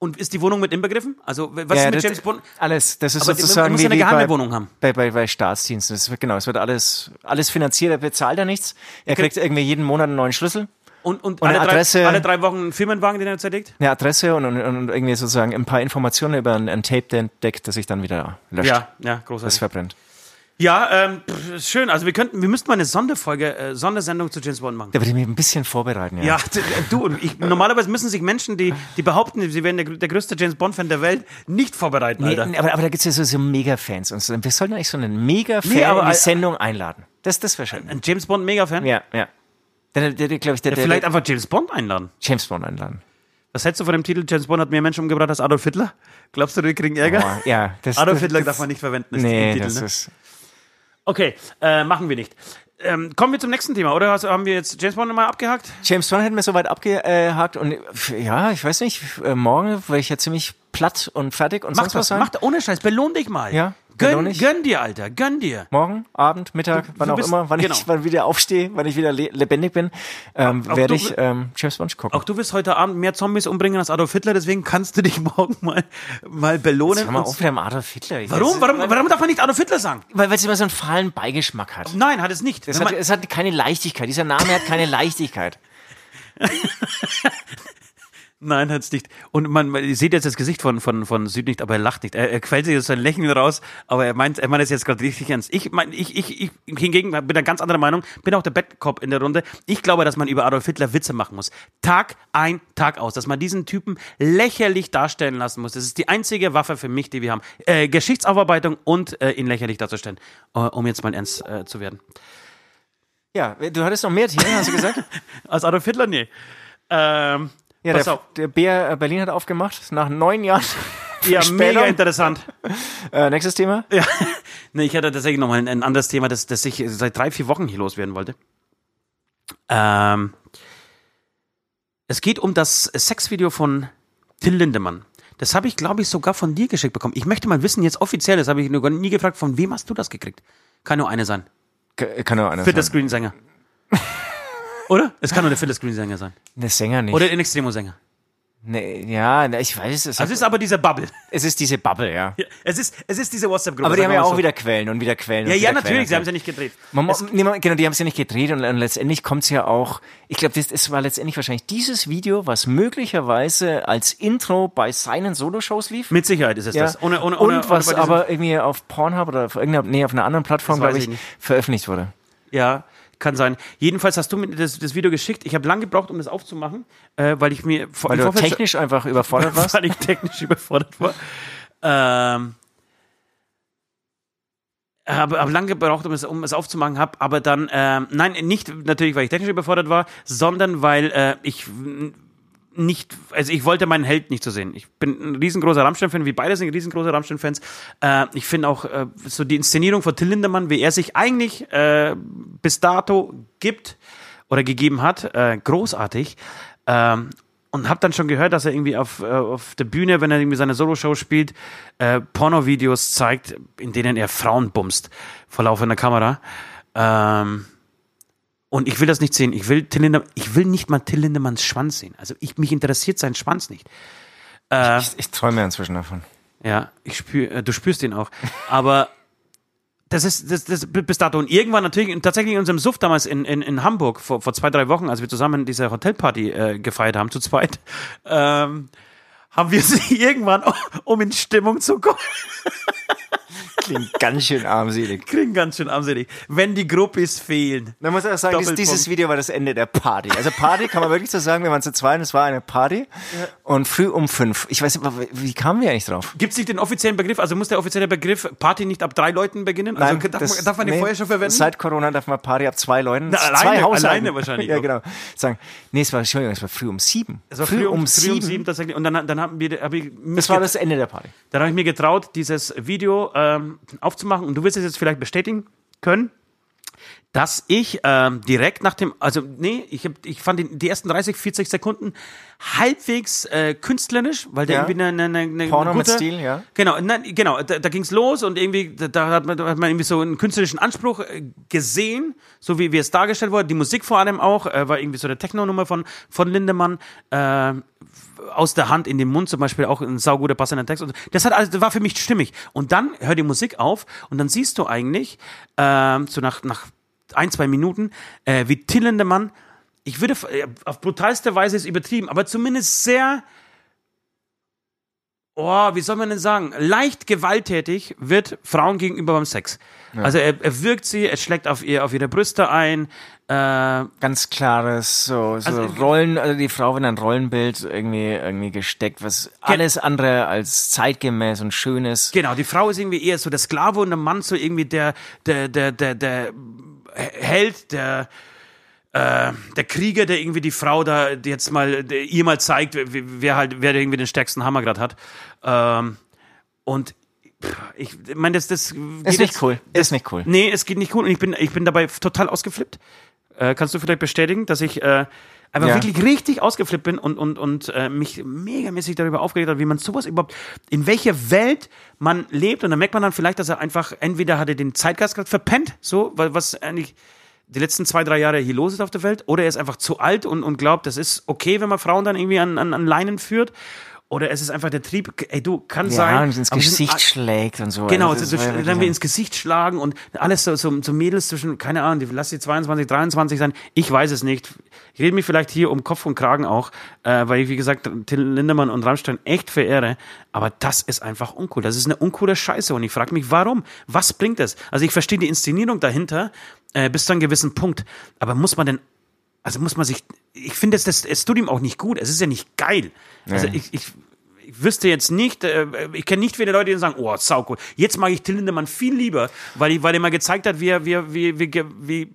Und ist die Wohnung mit inbegriffen? Also, was Ja, ist mit das- James Bond? Alles, das ist Aber sozusagen man muss ja eine geheime bei, Wohnung haben. Bei, bei, bei Staatsdiensten. Das wird, genau, es wird alles, alles finanziert, er bezahlt da nichts. Er kriegt- irgendwie jeden Monat einen neuen Schlüssel, Und, und, Und alle, eine drei, Adresse- alle drei Wochen einen Firmenwagen, den er zerlegt? eine Adresse und, und, und irgendwie sozusagen ein paar Informationen über ein, ein Tape-Deck, das sich dann wieder löscht. Ja, ja, Das großartig. verbrennt. Ja, ähm, pff, ist schön. Also wir könnten, wir müssten mal eine Sonderfolge, äh, Sondersendung zu James Bond machen. Da würde ich mich ein bisschen vorbereiten, ja. Ja, du und ich, normalerweise müssen sich Menschen, die, die behaupten, sie wären der, der größte James Bond-Fan der Welt, nicht vorbereiten, Nee, Alter. aber, aber da gibt es ja so, so Mega-Fans. Und so, wir sollten eigentlich so einen Mega-Fan Nee, aber- in die Sendung einladen. Das, das wäre schön. Ein James Bond-Mega-Fan? Ja, ja. Der, der, der glaube ich, der, der, Vielleicht der einfach James Bond einladen. James Bond einladen. Was hältst du von dem Titel, James Bond hat mehr Menschen umgebracht als Adolf Hitler? Glaubst du, wir kriegen Ärger? Boah, ja, das, Adolf das, Hitler das, darf man nicht verwenden. ist Nee, Titel, das ne? ist. Okay, äh, machen wir nicht. Ähm, kommen wir zum nächsten Thema, oder? Also, haben wir jetzt James Bond mal abgehakt? James Bond hätten wir soweit abgehakt und äh, ja, ich weiß nicht, äh, morgen werde ich ja ziemlich platt und fertig und Mach sonst was was, sein. mach, ohne Scheiß, belohn dich mal. Ja, gönn, ich. gönn dir, Alter, gönn dir. Morgen, Abend, Mittag, wann du auch bist- immer, wann genau. ich wann wieder aufstehe, wann ich wieder le lebendig bin, ähm, werde du- ich ähm, James Bond gucken. Auch du wirst heute Abend mehr Zombies umbringen als Adolf Hitler, deswegen kannst du dich morgen mal, mal belohnen. Hör mal auf mit dem Adolf Hitler. Ich warum? warum? Warum darf man nicht Adolf Hitler sagen? Weil es immer so einen fahlen Beigeschmack hat. Nein, hat es nicht. Es hat, es hat keine Leichtigkeit. Dieser Name hat keine Leichtigkeit. Nein, hat's nicht. Und man, man ihr seht jetzt das Gesicht von, von, von Süd nicht, aber er lacht nicht. Er, er quält sich jetzt sein Lächeln raus, aber er meint, er meint es jetzt gerade richtig ernst. Ich, mein, ich, ich, ich hingegen bin da ganz anderer Meinung, bin auch der Bettkopf in der Runde. Ich glaube, dass man über Adolf Hitler Witze machen muss. Tag ein, Tag aus. Dass man diesen Typen lächerlich darstellen lassen muss. Das ist die einzige Waffe für mich, die wir haben. Äh, Geschichtsaufarbeitung und äh, ihn lächerlich darzustellen. Äh, um jetzt mal ernst äh, zu werden. Ja, du hattest noch mehr Themen, hast du gesagt? Als Adolf Hitler, nee. Ähm, Ja, Pass der, auf. der Bär äh, Berlin hat aufgemacht, nach neun Jahren. Ja, mega interessant. Äh, nächstes Thema. Ja. Nee, ich hatte tatsächlich nochmal ein, ein anderes Thema, das, das ich seit drei, vier Wochen hier loswerden wollte. Ähm, es geht um das Sexvideo von Till Lindemann. Das habe ich, glaube ich, sogar von dir geschickt bekommen. Ich möchte mal wissen, jetzt offiziell, das habe ich noch nie gefragt, von wem hast du das gekriegt? Kann nur eine sein. Kann nur einer Fitter sein. Screen-Sänger. Oder? Es kann nur der Fitter Screen-Sänger sein. Der Sänger nicht. Oder ein Extremo-Sänger. nee, ja, ne, ich weiß es. Also es ist aber diese Bubble. es ist diese Bubble, ja. Ja, Es ist, es ist diese WhatsApp-Gruppe. Aber die haben ja auch so. wieder Quellen und wieder Quellen. Ja, und ja, natürlich, sie Quellen. haben es ja nicht gedreht. Man, muss- nee, man, genau, die haben es ja nicht gedreht und, und letztendlich kommt es ja auch, ich glaube, das war letztendlich wahrscheinlich dieses Video, was möglicherweise als Intro bei seinen Soloshows lief. Mit Sicherheit ist es Ja. das. Ohne, ohne, ohne, und was aber irgendwie auf Pornhub oder auf irgendeiner, nee, auf einer anderen Plattform, glaube ich ich, veröffentlicht wurde. Ja, kann sein. Jedenfalls hast du mir das, das Video geschickt. Ich habe lange gebraucht, um das aufzumachen, äh, weil ich mir vor, Weil du Vorfeld- technisch einfach überfordert warst. weil ich technisch überfordert war. Ähm, habe, habe lange gebraucht, um es, um es aufzumachen, habe aber dann, ähm, nein, nicht natürlich, weil ich technisch überfordert war, sondern weil äh, ich nicht, also ich wollte meinen Held nicht zu sehen. Ich bin ein riesengroßer Rammstein-Fan, wie beide sind riesengroße Rammstein-Fans. Äh, ich finde auch äh, so die Inszenierung von Till Lindemann, wie er sich eigentlich äh, bis dato gibt oder gegeben hat, äh, großartig. Ähm, und habe dann schon gehört, dass er irgendwie auf, äh, auf der Bühne, wenn er irgendwie seine Soloshow spielt, äh, Pornovideos zeigt, in denen er Frauen bumst vor laufender Kamera. Ähm, und ich will das nicht sehen. Ich will Till Lindemann, ich will nicht mal Till Lindemanns Schwanz sehen. Also ich, mich interessiert sein Schwanz nicht. Äh, Ich, ich träume inzwischen davon. ja, ich spür, äh, du spürst ihn auch. Aber das ist das, das bis dato. Und irgendwann natürlich, tatsächlich in unserem Suff damals in, in, in Hamburg vor, vor zwei, drei Wochen, als wir zusammen diese Hotelparty äh, gefeiert haben, zu zweit, ähm, haben wir sie irgendwann, um in Stimmung zu kommen, Klingt ganz schön armselig. kriegen ganz schön armselig, wenn die Gruppis fehlen. Man muss auch sagen, dies, dieses Video war das Ende der Party. Also Party kann man wirklich so sagen, wir waren zu zweit, es war eine Party. Und früh um fünf. Ich weiß nicht, wie kamen wir eigentlich drauf? Gibt es nicht den offiziellen Begriff? Also muss der offizielle Begriff Party nicht ab drei Leuten beginnen? Also darf, das- man, darf man den nee, vorher schon verwenden? Seit Corona darf man Party ab zwei Leuten. Na, zwei alleine- Haushalten. alleine wahrscheinlich Ja, genau. Sagen, nee, es war, Entschuldigung, es war früh um sieben. Es war früh, um, früh um sieben tatsächlich. Und dann, dann haben wir, hab ich Das war das Ende der Party. Dann habe ich mir getraut, dieses Video ähm, aufzumachen und du wirst es jetzt vielleicht bestätigen können, dass ich ähm, direkt nach dem, also nee, ich, hab, ich fand die, die ersten 30, 40 Sekunden halbwegs äh, künstlerisch, weil der Ja. irgendwie eine, eine, eine Porno eine mit gute, Stil, ja. Genau, nein, genau, da, da ging's los und irgendwie, da, da, hat man, da hat man irgendwie so einen künstlerischen Anspruch äh, gesehen, so wie, wie es dargestellt wurde. Die Musik vor allem auch, äh, war irgendwie so eine Techno-Nummer von, von Lindemann. Äh, aus der Hand in den Mund zum Beispiel auch ein sauguter passender Text. Und das hat also, das war für mich stimmig. Und dann hört die Musik auf und dann siehst du eigentlich, ähm, so nach, nach ein, zwei Minuten, äh, wie Till Lindemann, ich würde, äh, auf brutalste Weise ist übertrieben, aber zumindest sehr, oh, wie soll man denn sagen, leicht gewalttätig wird Frauen gegenüber beim Sex. Also er, er wirkt sie, er schlägt auf ihr, auf ihre Brüste ein, äh, Ganz klares, so, so Also, Rollen, also die Frau wird in ein Rollenbild irgendwie, irgendwie gesteckt, was alles andere als zeitgemäß und schön ist. Genau, die Frau ist irgendwie eher so der Sklave und der Mann so irgendwie der, der, der, der, der Held, der, äh, der Krieger, der irgendwie die Frau da jetzt mal, ihr mal zeigt, wer, halt, wer irgendwie den stärksten Hammer gerade hat. Ähm, und ich meine, das, das Ist nicht jetzt- cool. Ist nicht cool. Nee, es geht nicht cool und ich bin, ich bin dabei total ausgeflippt. Äh, kannst du vielleicht bestätigen, dass ich äh, einfach Ja. wirklich richtig ausgeflippt bin und, und, und äh, mich megamäßig darüber aufgeregt habe, wie man sowas überhaupt, in welcher Welt man lebt. Und dann merkt man dann vielleicht, dass er einfach, entweder hat er den Zeitgeist gerade verpennt, so, weil was eigentlich die letzten zwei, drei Jahre hier los ist auf der Welt, oder er ist einfach zu alt und, und glaubt, das ist okay, wenn man Frauen dann irgendwie an, an, an Leinen führt. Oder es ist einfach der Trieb, ey du, kann sein. Ja, und ins sind Gesicht a- schlägt und so. Genau, Also so, das ja dann wir ins Gesicht schlagen und alles so, so, so Mädels zwischen, keine Ahnung, die, lass sie 22, 23 sein, ich weiß es nicht. Ich rede mich vielleicht hier um Kopf und Kragen auch, äh, weil ich, wie gesagt, Till Lindemann und Rammstein echt verehre, aber das ist einfach uncool. Das ist eine uncoole Scheiße und ich frage mich, warum? Was bringt es? Also ich verstehe die Inszenierung dahinter äh, bis zu einem gewissen Punkt, aber muss man denn also muss man sich, ich finde das, das, das tut ihm auch nicht gut. Es ist ja nicht geil. Also Nee. ich, ich, ich wüsste jetzt nicht, äh, ich kenne nicht viele Leute, die sagen, oh, sau cool. Jetzt mag ich Till Lindemann viel lieber, weil, ich, weil er mal gezeigt hat, wie er, wie, er- wie, wie, wie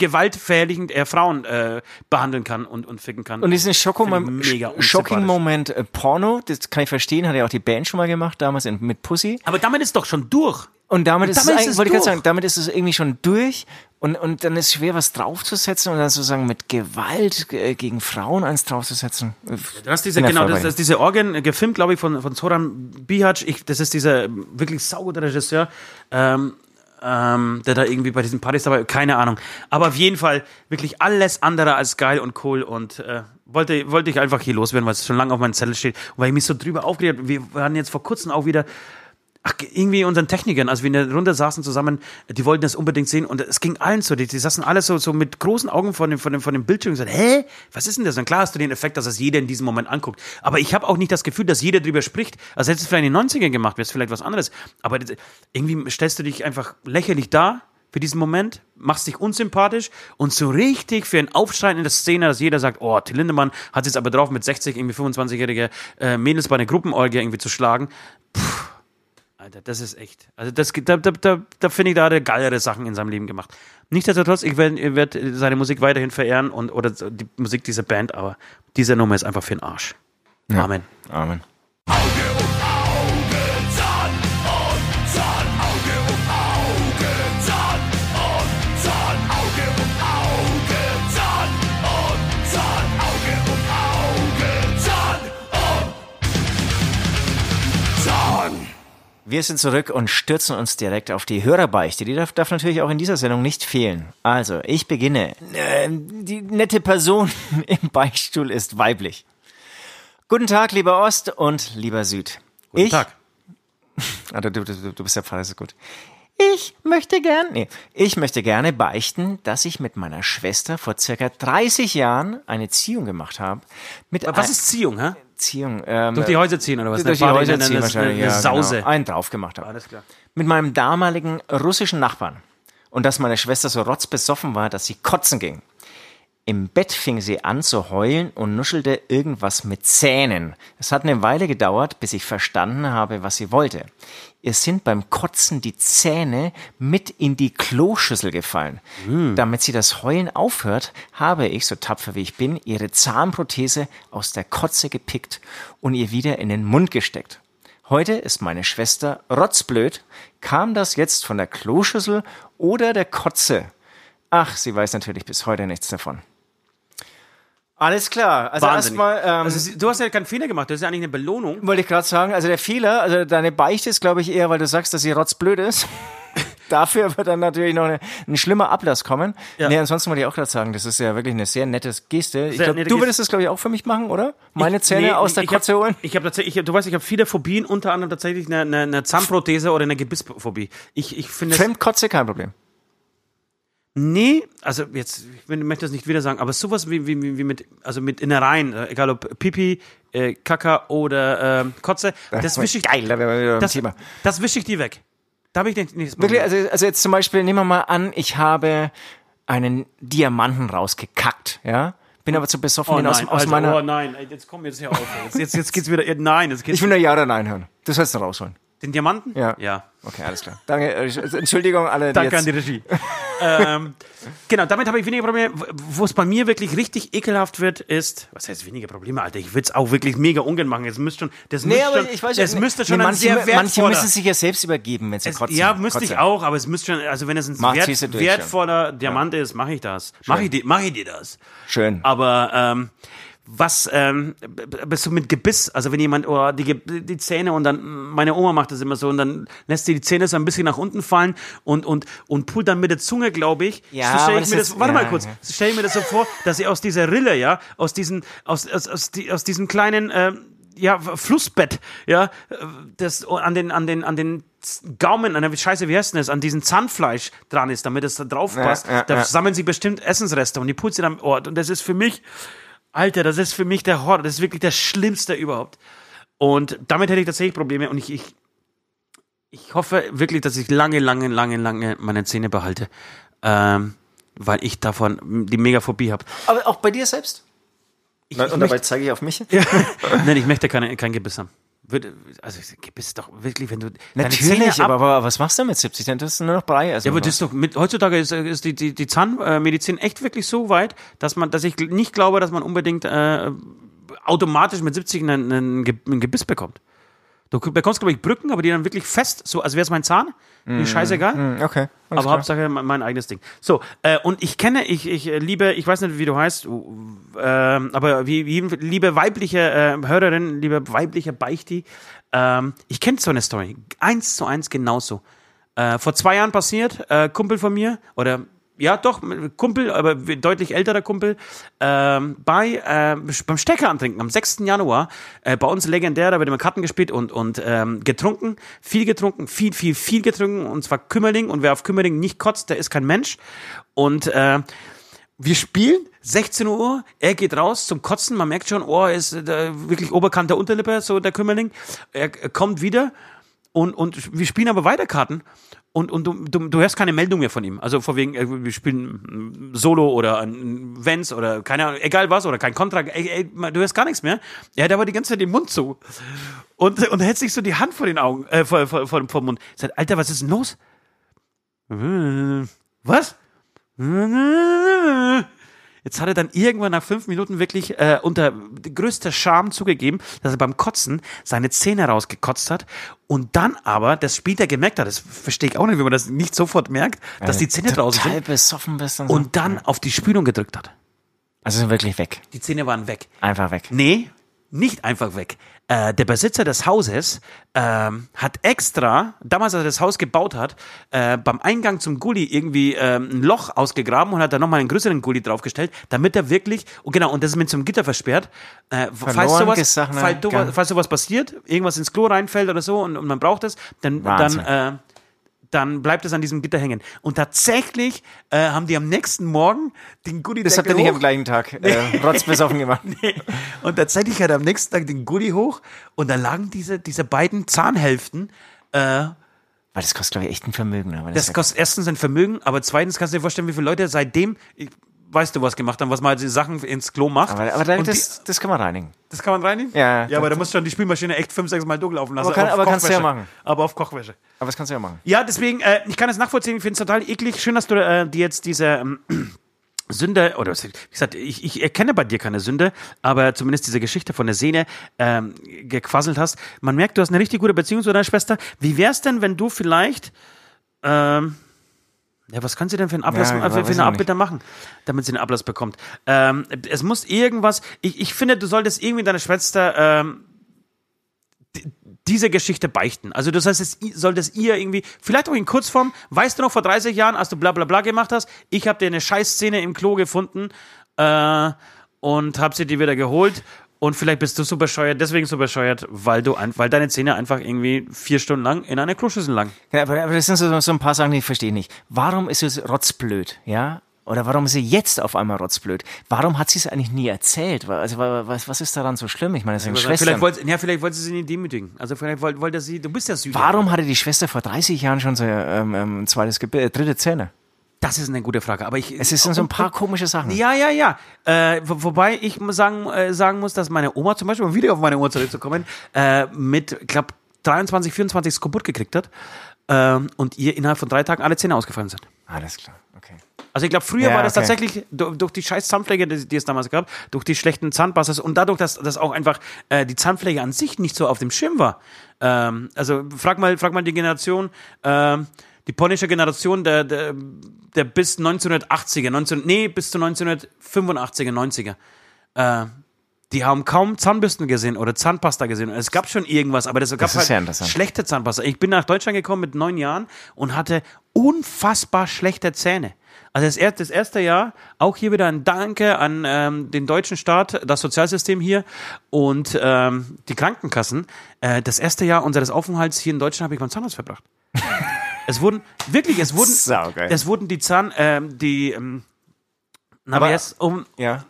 gewaltverherrlichend er Frauen äh, behandeln kann und, und ficken kann. Und diesen Schoko- mega shocking. Moment äh, Porno, das kann ich verstehen, hat ja auch die Band schon mal gemacht, damals in, mit Pussy. Aber damit ist doch schon durch. Und damit, ist, damit es ist eigentlich, es wollte ich gerade durch. sagen, damit ist es irgendwie schon durch und, und dann ist es schwer, was draufzusetzen und dann sozusagen mit Gewalt äh, gegen Frauen eins draufzusetzen. Du hast diese, genau, das, das ist diese Orgien, äh, gefilmt, glaube ich, von, von Zoran Bihac. Ich, das ist dieser ähm, wirklich sauguter Regisseur, ähm, ähm, der da irgendwie bei diesen Partys dabei, keine Ahnung. Aber auf jeden Fall wirklich alles andere als geil und cool und äh, wollte, wollte ich einfach hier loswerden, weil es schon lange auf meinem Zettel steht und weil ich mich so drüber aufgeregt habe. Wir waren jetzt vor kurzem auch wieder Ach, irgendwie unseren Technikern, als wir in der Runde saßen zusammen, die wollten das unbedingt sehen und es ging allen so, die, die saßen alle so, so mit großen Augen von dem, von dem, von dem Bildschirm und gesagt, hä, was ist denn das? Und klar hast du den Effekt, dass das jeder in diesem Moment anguckt. Aber ich habe auch nicht das Gefühl, dass jeder drüber spricht. Also hättest du vielleicht in den 90ern gemacht, wäre es vielleicht was anderes. Aber irgendwie stellst du dich einfach lächerlich da für diesen Moment, machst dich unsympathisch und so richtig für ein Aufschreien in der Szene, dass jeder sagt, oh, Till Lindemann hat es jetzt aber drauf, mit 60 irgendwie 25-jährige äh, Mädels bei einer Gruppenorgie irgendwie zu schlagen. Alter, das ist echt. Also das, da, da, da, da finde ich, da hat er geilere Sachen in seinem Leben gemabt. Nichtsdestotrotz, ich werde ich werd seine Musik weiterhin verehren und oder die Musik dieser Band, aber diese Nummer ist einfach für den Arsch. Amen. Amen. Wir sind zurück und stürzen uns direkt auf die Hörerbeichte. Die darf, darf natürlich auch in dieser Sendung nicht fehlen. Also, ich beginne. Ähm, die nette Person im Beichtstuhl ist weiblich. Guten Tag, lieber Ost und lieber Süd. Guten ich, Tag. Ah, du, du, du, bist der Pfarrer, ist gut. Ich möchte gern, nee, ich möchte gerne beichten, dass ich mit meiner Schwester vor circa 30 Jahren eine Ziehung gemacht habe. Mit Was ist Ziehung, hä? Ziehung? Ähm, Durch die Häuser ziehen oder was? durch die Eine Häuser eine- ziehen eine- wahrscheinlich, eine ja, Sause. Genau, einen drauf gemacht habe. Alles klar. Mit meinem damaligen russischen Nachbarn. Und dass meine Schwester so rotzbesoffen war, dass sie kotzen ging. Im Bett fing sie an zu heulen und nuschelte irgendwas mit Zähnen. Es hat eine Weile gedauert, bis ich verstanden habe, was sie wollte. Ihr sind beim Kotzen die Zähne mit in die Kloschüssel gefallen. Damit sie das Heulen aufhört, habe ich, so tapfer wie ich bin, ihre Zahnprothese aus der Kotze gepickt und ihr wieder in den Mund gesteckt. Heute ist meine Schwester rotzblöd. Kam das jetzt von der Kloschüssel oder der Kotze? Ach, sie weiß natürlich bis heute nichts davon. Alles klar. Also erstmal ähm, Also, du hast ja keinen Fehler gemacht, das ist ja eigentlich eine Belohnung. wollte ich gerade sagen, also der Fehler, also deine Beichte ist, glaube ich, eher, weil du sagst, dass sie rotzblöd ist. Dafür wird dann natürlich noch eine, ein schlimmer Ablass kommen. Ja. Nee, ansonsten wollte ich auch gerade sagen, das ist ja wirklich eine sehr nette Geste. Ich glaub, nette du Geste. würdest das, glaube ich, auch für mich machen, oder? Meine Zähne Nee, aus der ich hab- Kotze holen? Ich habe tatsächlich, ich, du weißt, ich habe viele Phobien, unter anderem tatsächlich eine, eine, eine Zahnprothese oder eine Gebissphobie. Ich, ich finde Fremdkotze, kein Problem. Nee, also jetzt, ich möchte das nicht wieder sagen, aber sowas wie, wie, wie mit, also mit Innereien, äh, egal ob Pipi, äh, Kaka oder ähm, Kotze, das wische ich, Geil, das, Thema. das wische ich dir weg. Da habe ich nicht, nicht Wirklich, also, also jetzt zum Beispiel, nehmen wir mal an, ich habe einen Diamanten rausgekackt, ja? Bin aber zu besoffen, oh nein, aus, aus also, meiner... oh nein, jetzt komm jetzt hier auf. Jetzt, jetzt, jetzt geht's wieder, nein, jetzt geht's Ich will nur Ja oder Nein hören. Sollst ihn rausholen. Den Diamanten? Ja. Ja. Okay, alles klar. Danke, äh, Entschuldigung alle, Danke jetzt... an die Regie. ähm, genau, damit habe ich weniger Probleme. Wo es bei mir wirklich richtig ekelhaft wird, ist, was heißt weniger Probleme, Alter? Ich würde es auch wirklich mega ungern machen. Es müsste schon, das Nee, müsste aber schon, ich weiß das ja, müsste nee, schon ein manche, sehr manche müssen sich ja selbst übergeben, wenn sie es, kotzen. ja, müsste ich Kotze. auch, aber es müsste schon, also wenn es ein wert, wertvoller Diamant ist, mache ich das. Mache ich, dir- mach ich dir das. Schön. Aber ähm, was ähm, bist du mit Gebiss? Also wenn jemand oh, die, die Zähne und dann meine Oma macht das immer so und dann lässt sie die Zähne so ein bisschen nach unten fallen und und und pult dann mit der Zunge, glaube ich. Ja, so stell ich das mir ist- das. Warte ja, mal kurz. ja. So stell ich mir das so vor, dass sie aus dieser Rille, ja, aus diesen aus aus aus, die, aus diesem kleinen ähm, ja, Flussbett, ja, äh, das an den, an den, an den Gaumen, an der, Scheiße, wie heißt denn das, an diesem Zahnfleisch dran ist, damit es da drauf passt. Ja, ja, da sammeln sie bestimmt Essensreste und die putzt sie dann Ort. Und das ist für mich, Alter, das ist für mich der Horror, das ist wirklich das Schlimmste überhaupt. Und damit hätte ich tatsächlich Probleme und ich, ich, ich hoffe wirklich, dass ich lange, lange, lange, lange meine Zähne behalte. Ähm, weil ich davon die Megaphobie habe. Aber auch bei dir selbst? Ich, und ich dabei möchte, zeige ich auf mich. nein, ich möchte keine, kein Gebiss haben. Würde, also bist doch wirklich, wenn du Natürlich, ab- aber, aber was machst du mit 70? Dann tust du nur noch Brei. Also ja, aber das ist doch mit, heutzutage ist, ist die, die, die Zahnmedizin echt wirklich so weit, dass man, dass ich nicht glaube, dass man unbedingt äh, automatisch mit 70 einen, einen, Ge- ein Gebiss bekommt. Du bekommst, glaube ich, Brücken, aber die dann wirklich fest, so als wäre es mein Zahn. Mir scheißegal. Hm, okay. Aber klar. Hauptsache mein, mein eigenes Ding. So, äh, und ich kenne, ich, ich äh, liebe, ich weiß nicht, wie du heißt, ähm, aber wie, wie liebe weibliche äh, Hörerin, liebe weibliche Beichti, ähm, ich kenne so eine Story. Eins zu eins genauso. Äh, vor zwei Jahren passiert, äh, Kumpel von mir, oder ja doch, Kumpel, aber deutlich älterer Kumpel, ähm, bei, äh, beim Stecker antrinken am 6. Januar, äh, bei uns legendär, da wird immer Karten gespielt und, und ähm, getrunken, viel getrunken, viel, viel, viel getrunken, und zwar Kümmerling, und wer auf Kümmerling nicht kotzt, der ist kein Mensch. Und äh, wir spielen, 16 Uhr, er geht raus zum Kotzen, man merkt schon, oh, ist äh, wirklich Oberkant der Unterlippe, so der Kümmerling. Er, er kommt wieder und, und wir spielen aber weiter Karten und, und du, du, du hörst keine Meldung mehr von ihm. Also vor wegen, äh, wir spielen Solo oder ein Vents oder keine Ahnung, egal was, oder kein Kontra, ey, ey, du hörst gar nichts mehr. Er hat aber die ganze Zeit den Mund zu. Und, und hält sich so die Hand vor den Augen, äh, vor, vor, vor, vor Mund. Sagt, Alter, was ist denn los? Was? Jetzt hat er dann irgendwann nach fünf Minuten wirklich äh, unter größter Scham zugegeben, dass er beim Kotzen seine Zähne rausgekotzt hat und dann aber das später gemerkt hat. Das verstehe ich auch nicht, wenn man das nicht sofort merkt, dass die Zähne draußen sind besoffen bist und so. und dann auf die Spülung gedrückt hat. also sind wirklich weg. Die Zähne waren weg. Einfach weg. Nee, nicht einfach weg. Äh, der Besitzer des Hauses ähm, hat extra, damals als er das Haus gebaut hat, äh, beim Eingang zum Gully irgendwie ähm, ein Loch ausgegraben und hat da nochmal einen größeren Gully draufgestellt, damit er wirklich, oh genau, und das ist mit so einem Gitter versperrt, äh, falls, sowas, gesagner falls, falls sowas passiert, irgendwas ins Klo reinfällt oder so und, und man braucht es, dann, dann, Wahnsinn. äh, dann bleibt es an diesem Gitter hängen. Und tatsächlich äh, haben die am nächsten Morgen den Gully Das habt ihr nicht am gleichen Tag äh, rotzbesoffen gemacht. und tatsächlich hat er am nächsten Tag den Gully hoch und da lagen diese, diese beiden Zahnhälften. Äh, Weil das kostet, glaube ich, echt ein Vermögen. ne? Aber das ja- kostet erstens ein Vermögen, aber zweitens kannst du dir vorstellen, wie viele Leute seitdem, ich, weißt du, was gemacht haben, was man halt die Sachen ins Klo macht. aber aber da, Und das, das kann man reinigen. die, das kann man reinnehmen? Ja, Ja, aber da musst du schon die Spülmaschine echt fünf, sechs Mal durchlaufen lassen. Aber kann- auf aber kannst du ja machen. Aber auf Kochwäsche. Aber das kannst du ja machen. Ja, deswegen, äh, ich kann es nachvollziehen, ich finde es total eklig. Schön, dass du äh, dir jetzt diese ähm, Sünde, oder wie gesagt, ich, ich erkenne bei dir keine Sünde, aber zumindest diese Geschichte von der Sehne ähm, gequasselt hast. Man merkt, du hast eine richtig gute Beziehung zu deiner Schwester. Wie wär's denn, wenn du vielleicht, ähm, ja, was kann sie denn für einen Ablass, Ja, für, für eine. Abbitte machen, damit sie einen Ablass bekommt? Ähm, es muss irgendwas, ich, ich finde, du solltest irgendwie deiner Schwester ähm, diese Geschichte beichten. Also das heißt, es solltest ihr irgendwie, vielleicht auch in Kurzform, weißt du noch vor 30 Jahren, als du bla bla bla gemacht hast, ich habe dir eine Scheißszene im Klo gefunden äh, und habe sie dir wieder geholt und vielleicht bist du so bescheuert, deswegen so bescheuert, weil du ein, weil deine Zähne einfach irgendwie vier Stunden lang in einer Kloschüssel lang. Ja, aber, aber das sind so, so ein paar Sachen, die ich verstehe nicht. Warum ist es rotzblöd, ja? Oder warum ist sie jetzt auf einmal rotzblöd? Warum hat sie es eigentlich nie erzählt? Also, wa- was, was ist daran so schlimm? Ich meine, das sind Vielleicht Schwestern. wollte, ja, vielleicht wollte sie sie nicht demütigen. Also vielleicht wollte, wollte sie, du bist ja Süd. Warum hatte die Schwester vor 30 Jahren schon so ähm, ähm, ein zweites äh, dritte Zähne? Das ist eine gute Frage. Aber ich, Es sind so ein paar komische Sachen. Ja, ja, ja. Äh, wo, wobei ich sagen, äh, sagen muss, dass meine Oma zum Beispiel, um wieder auf meine Oma zurückzukommen, äh, mit, ich glaube, 23, 24 es kaputt gekriegt hat ähm, und ihr innerhalb von drei Tagen alle Zähne ausgefallen sind. Alles klar, okay. Also ich glaube, früher Ja, war das okay. tatsächlich du- durch die scheiß Zahnpflege, die, die es damals gab, durch die schlechten Zahnpastas und dadurch, dass, dass auch einfach äh, die Zahnpflege an sich nicht so auf dem Schirm war. Ähm, also frag mal, frag mal die Generation, ähm, die polnische Generation der, der, der bis 1980er, 19, nee, bis zu 1985er, 90er. Äh, die haben kaum Zahnbürsten gesehen oder Zahnpasta gesehen. Es gab schon irgendwas, aber das gab Das halt schlechte Zahnpasta. Ich bin nach Deutschland gekommen mit neun Jahren und hatte unfassbar schlechte Zähne. Also das, er das erste Jahr, auch hier wieder ein Danke an ähm, den deutschen Staat, das Sozialsystem hier und ähm, die Krankenkassen. Äh, das erste Jahr unseres Aufenthalts hier in Deutschland habe ich beim Zahnarzt verbracht. es wurden, wirklich, es wurden, Saugeil. es wurden die Zahn, ähm, die, ähm, na, Aber- wie heißt, um, Ja.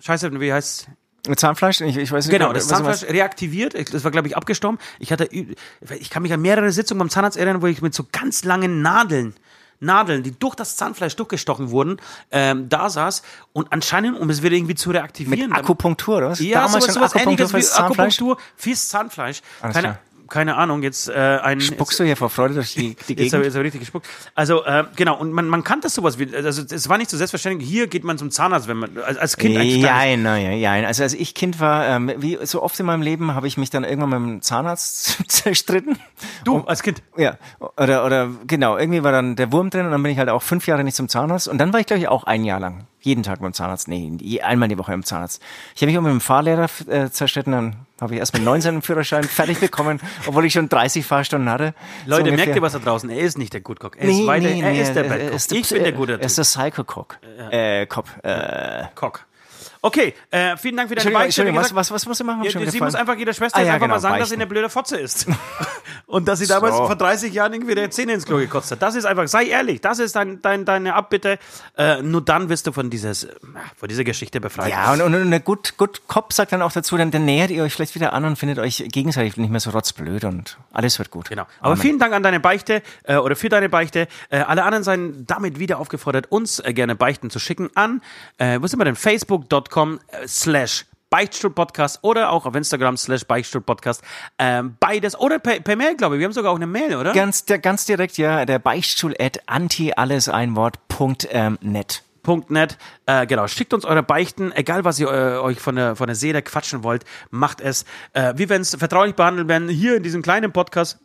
scheiße, wie heißt Zahnfleisch? Ich, ich weiß nicht. Genau, was das Zahnfleisch reaktiviert. Das war, glaube ich, abgestorben. Ich hatte, ich kann mich an mehrere Sitzungen beim Zahnarzt erinnern, wo ich mit so ganz langen Nadeln Nadeln, die durch das Zahnfleisch durchgestochen wurden, ähm, da saß und anscheinend, um es wieder irgendwie zu reaktivieren. Mit Akupunktur, oder was? Ja, Damals sowas, sowas ähnliches wie? Akupunktur fürs Zahnfleisch. Alles Keine, klar. Keine Ahnung, jetzt äh, ein... Spuckst du hier vor Freude durch die, die Jetzt habe Gegend? ich richtig gespuckt. Also, äh, genau, und man, man kannte sowas wie, also es war nicht so selbstverständlich, hier geht man zum Zahnarzt, wenn man, als, als Kind eigentlich nein, ja, ja. Also als ich Kind war, ähm, wie so oft in meinem Leben, habe ich mich dann irgendwann mit dem Zahnarzt zerstritten. Du, als Kind. Ja, oder, oder genau, irgendwie war dann der Wurm drin und dann bin ich halt auch fünf Jahre nicht zum Zahnarzt und dann war ich, glaube ich, auch ein Jahr lang jeden Tag beim Zahnarzt, nee, einmal die Woche beim Zahnarzt. Ich habe mich auch mit dem Fahrlehrer äh, zerstritten, dann habe ich erst mit 19 einen Führerschein fertig bekommen, obwohl ich schon 30 Fahrstunden hatte. So Leute, ungefähr. merkt ihr was da draußen? Er ist nicht der Good Cock. Er ist weiter, er ist der Bad Cock. ist Ich bin der gute Er ist der Psycho-Cock. Äh, Cop. Äh, Cock. Okay, äh, vielen Dank für deine Beichte. Was, was, was muss ich machen? Ja, sie gefallen. muss einfach jeder Schwester Ah, ja, einfach genau, mal sagen, dass sie beichten. eine blöde Fotze ist. Und dass sie damals So. vor 30 Jahren irgendwie der Zähne ins Klo gekotzt hat. Das ist einfach, sei ehrlich, das ist dein, dein, deine Abbitte. Äh, nur dann wirst du von, dieses, äh, von dieser Geschichte befreit. Ja, und, und, und der Good, Good Cop sagt dann auch dazu, dann, dann nähert ihr euch vielleicht wieder an und findet euch gegenseitig nicht mehr so rotzblöd und alles wird gut. Genau. Aber vielen Dank an deine Beichte äh, oder für deine Beichte. Äh, alle anderen seien damit wieder aufgefordert, uns äh, gerne Beichten zu schicken an, äh, wo sind wir denn? Facebook.com äh, slash Beichtstuhl-Podcast oder auch auf Instagram slash Beichtstuhl-Podcast. Ähm, beides. Oder per, per Mail, glaube ich. Wir haben sogar auch eine Mail, oder? Ganz, der, ganz direkt, ja, der Beichtstuhl at anti alles ein Wort Punkt, ähm, net. Äh, genau, schickt uns eure Beichten, egal was ihr äh, euch von der, von der Seele quatschen wollt, macht es. Äh, wir werden es vertraulich behandeln werden, hier in diesem kleinen Podcast,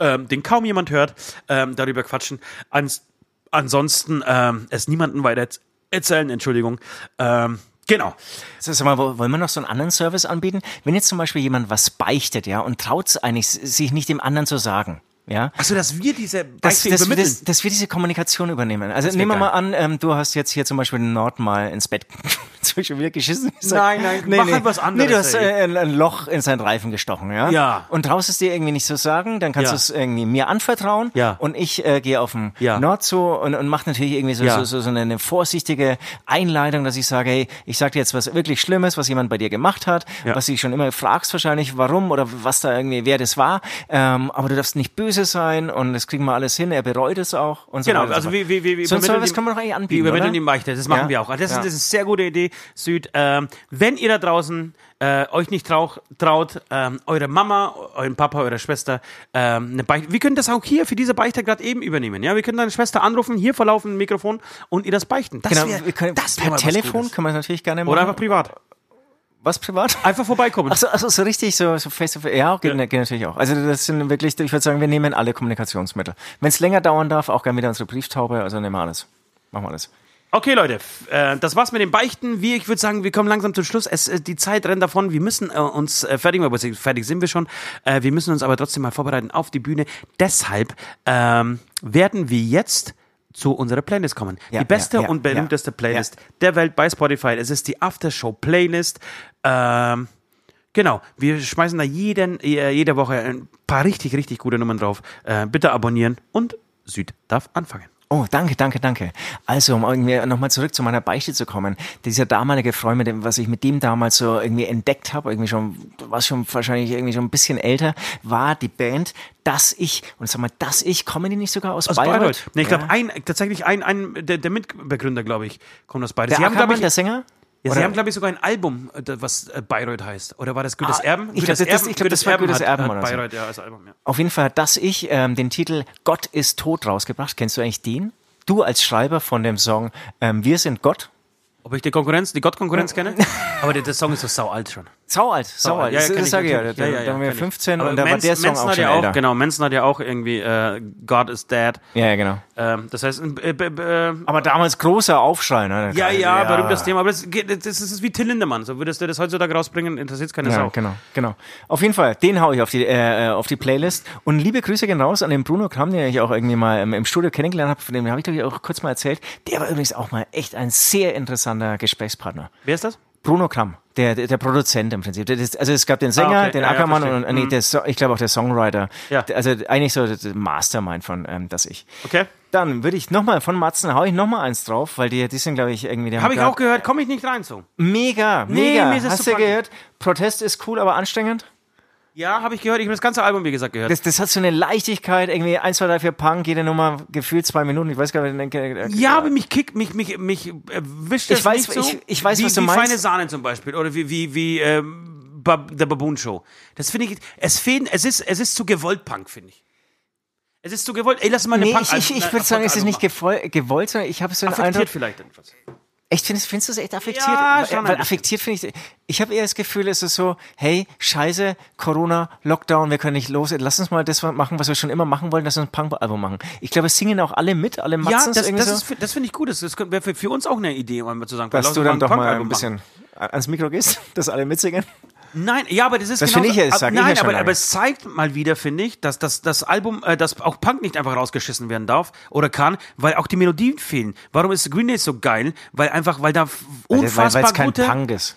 ähm, den kaum jemand hört, ähm, darüber quatschen. Ans ansonsten ähm, es niemandem weiter erzählen, Entschuldigung. Ähm, genau. Sag mal, wo- wollen wir noch so einen anderen Service anbieten? Wenn jetzt zum Beispiel jemand was beichtet, ja, und traut es eigentlich, sich nicht dem anderen zu sagen, ja, Achso, dass wir diese dass, dass, wir, das, dass wir diese Kommunikation übernehmen. Also nehmen wir mal an, ähm, du hast jetzt hier zum Beispiel den Nord mal ins Bett schon wieder geschissen. gesagt. Nein, nein, mach halt was anderes, Nee, du hast äh, ein, ein Loch in seinen Reifen gestochen, ja? Ja. Und traust es dir irgendwie nicht so sagen, dann kannst Ja. du es irgendwie mir anvertrauen. Ja. Und ich äh, gehe auf den Ja. Nord zu und, und mache natürlich irgendwie so, Ja. so, so, so eine, eine vorsichtige Einleitung, dass ich sage, hey, ich sag dir jetzt was wirklich Schlimmes, was jemand bei dir gemacht hat, Ja. was du dich schon immer fragst wahrscheinlich, warum oder was da irgendwie, wer das war. Ähm, aber du darfst nicht böse sein und das kriegen wir alles hin, er bereut es auch und so Genau, also so wie, wie, wie, wie So übermitteln Service die- kann man doch eigentlich Wir anbieten, übermitteln oder? die Beichte, das machen Ja. wir auch. Das, ist, Ja. das ist eine sehr gute Idee, Süd. Ähm, wenn ihr da draußen äh, euch nicht trauch, traut, ähm, eure Mama, euren Papa, eure Schwester, ähm, eine Beichte, wir können das auch hier für diese Beichte gerade eben übernehmen. Ja, wir können deine Schwester anrufen, hier verlaufen Mikrofon und ihr das beichten. Das Genau, wär, wir können, das per Telefon kann man das natürlich gerne machen. Oder einfach privat. Was privat? Einfach vorbeikommen. Achso, also so richtig, so, so face to face. Ja, geht, geht natürlich auch. Also das sind wirklich, ich würde sagen, wir nehmen alle Kommunikationsmittel. Wenn es länger dauern darf, auch gerne wieder unsere Brieftaube, also nehmen wir alles. Machen wir alles. Okay, Leute, äh, das war's mit den Beichten. Wir, ich würde sagen, wir kommen langsam zum Schluss. Es, äh, die Zeit rennt davon. Wir müssen äh, uns äh, fertig machen, fertig sind wir schon. Äh, wir müssen uns aber trotzdem mal vorbereiten auf die Bühne. Deshalb ähm, werden wir jetzt zu unserer Playlist kommen. Ja, die beste ja, ja, und berühmteste Playlist der Welt bei Spotify. Es ist die Aftershow Playlist. Ähm, Genau, wir schmeißen da jeden, jede Woche ein paar richtig, richtig gute Nummern drauf. Äh, bitte abonnieren und Süd darf anfangen. Oh, danke, danke, danke. Also, um irgendwie nochmal zurück zu meiner Beichte zu kommen. Dieser damalige Freund, mit dem, was ich mit dem damals so irgendwie entdeckt habe, irgendwie schon, war schon wahrscheinlich irgendwie schon ein bisschen älter, war die Band Das Ich. Und sag mal, Das Ich, kommen die nicht sogar aus, Aus Bayreuth? Bayreuth. Nee, ich glaube, ein, tatsächlich ein, ein der, der Mitbegründer, glaube ich, kommt aus Bayreuth. Der Sie haben, Ackermann, glaube ich, der Sänger? Ja, Sie haben, glaube ich, sogar ein Album, äh, was äh, Bayreuth heißt. Oder war das Gutes Ah, Erben? ich glaub, Gutes das- Erben- ich glaub, das war Gutes hat, Erben hat so. Bayreuth, ja, als Album, ja. Auf jeden Fall hat das ich ähm, den Titel Gott ist tot rausgebracht. Kennst du eigentlich den? Du als Schreiber von dem Song ähm, Wir sind Gott. Ob ich die Konkurrenz, die Gott-Konkurrenz kenne? Aber der, der Song ist so sau alt schon. Sau alt, sau alt. Ja, das ich sage ich ja. natürlich. Da, waren wir kenn ich. 15 Aber und da war der Song Manson auch hat schon ja auch, älter. Genau, Manson hat ja auch irgendwie äh, God is Dead. Ja, ja, genau. Ähm, das heißt, äh, äh, äh, Aber damals großer Aufschrei, ne? ja, ja, berühmtes Thema. Aber das, das ist wie Till Lindemann. So würdest du das heutzutage rausbringen, interessiert keine Ja, Sau. genau, genau. Auf jeden Fall, den hau ich auf die, äh, äh, auf die Playlist. Und liebe Grüße gehen raus an den Bruno Kram, den ich auch irgendwie mal im, im Studio kennengelernt habe. Von dem habe ich, glaube ich, auch kurz mal erzählt. Der war übrigens auch mal echt ein sehr interessanter Gesprächspartner. Wer ist das? Bruno Kram, der, der, der Produzent im Prinzip. Der, das, also es gab den Sänger, Ah, okay. den Ja, ja, Ackermann verstehe. und nee, der, So- ich glaube auch der Songwriter. Ja. Der- Also eigentlich so der Mastermind von ähm, das ich. Okay. Dann würde ich nochmal von Matzen, hau ich nochmal eins drauf, weil die, die sind, glaube ich, irgendwie... haben Habe ich auch gehört, komme ich nicht rein so. Mega, Nee, mega. mir ist Hast du gehört? Protest ist cool, aber anstrengend? Ja, habe ich gehört. Ich habe das ganze Album, wie gesagt, gehört. Das, das hat so eine Leichtigkeit, irgendwie 1, 2, 3, 4 Punk, jede Nummer gefühlt zwei Minuten, ich weiß gar nicht. äh, ja, aber mich kickt, mich, mich, mich erwischt das Ich weiß, nicht so. ich- ich weiß, wie, was du wie meinst. Feine Sahne zum Beispiel. Oder wie, wie, wie ähm, der Baboon Show. Das finde ich, es fehlen, es ist, es ist zu gewollt Punk, finde ich. Es ist zu gewollt. Ey, lass mal eine Nee, Punk ich, ich, ich würde sagen, es ist nicht gewollt, sondern ich habe so einen affektiert Eindruck. vielleicht etwas. Echt, findest, findest du es echt affektiert? Ja, schon weil affektiert finde ich, ich habe eher das Gefühl, es ist so, hey, scheiße, Corona, Lockdown, wir können nicht los, lass uns mal das machen, was wir schon immer machen wollen, lass uns ein Punk-Album machen. Ich glaube, es singen auch alle mit, alle Ja, Matzen das, irgendwie das, so, ist, das finde ich gut. Das, das wäre für, für uns auch eine Idee, um zu sagen, dass du dann doch mal ein bisschen ans Mikro gehst, dass alle mitsingen. Nein, ja, aber das ist Das genau. ich ja, das sag ich ja nein, aber, aber es zeigt mal wieder, finde ich, dass das, das Album, äh, dass auch Punk nicht einfach rausgeschissen werden darf oder kann, weil auch die Melodien fehlen. Warum ist Green Day so geil? Weil einfach, weil da Weil unfassbar es kein gute. Punk ist.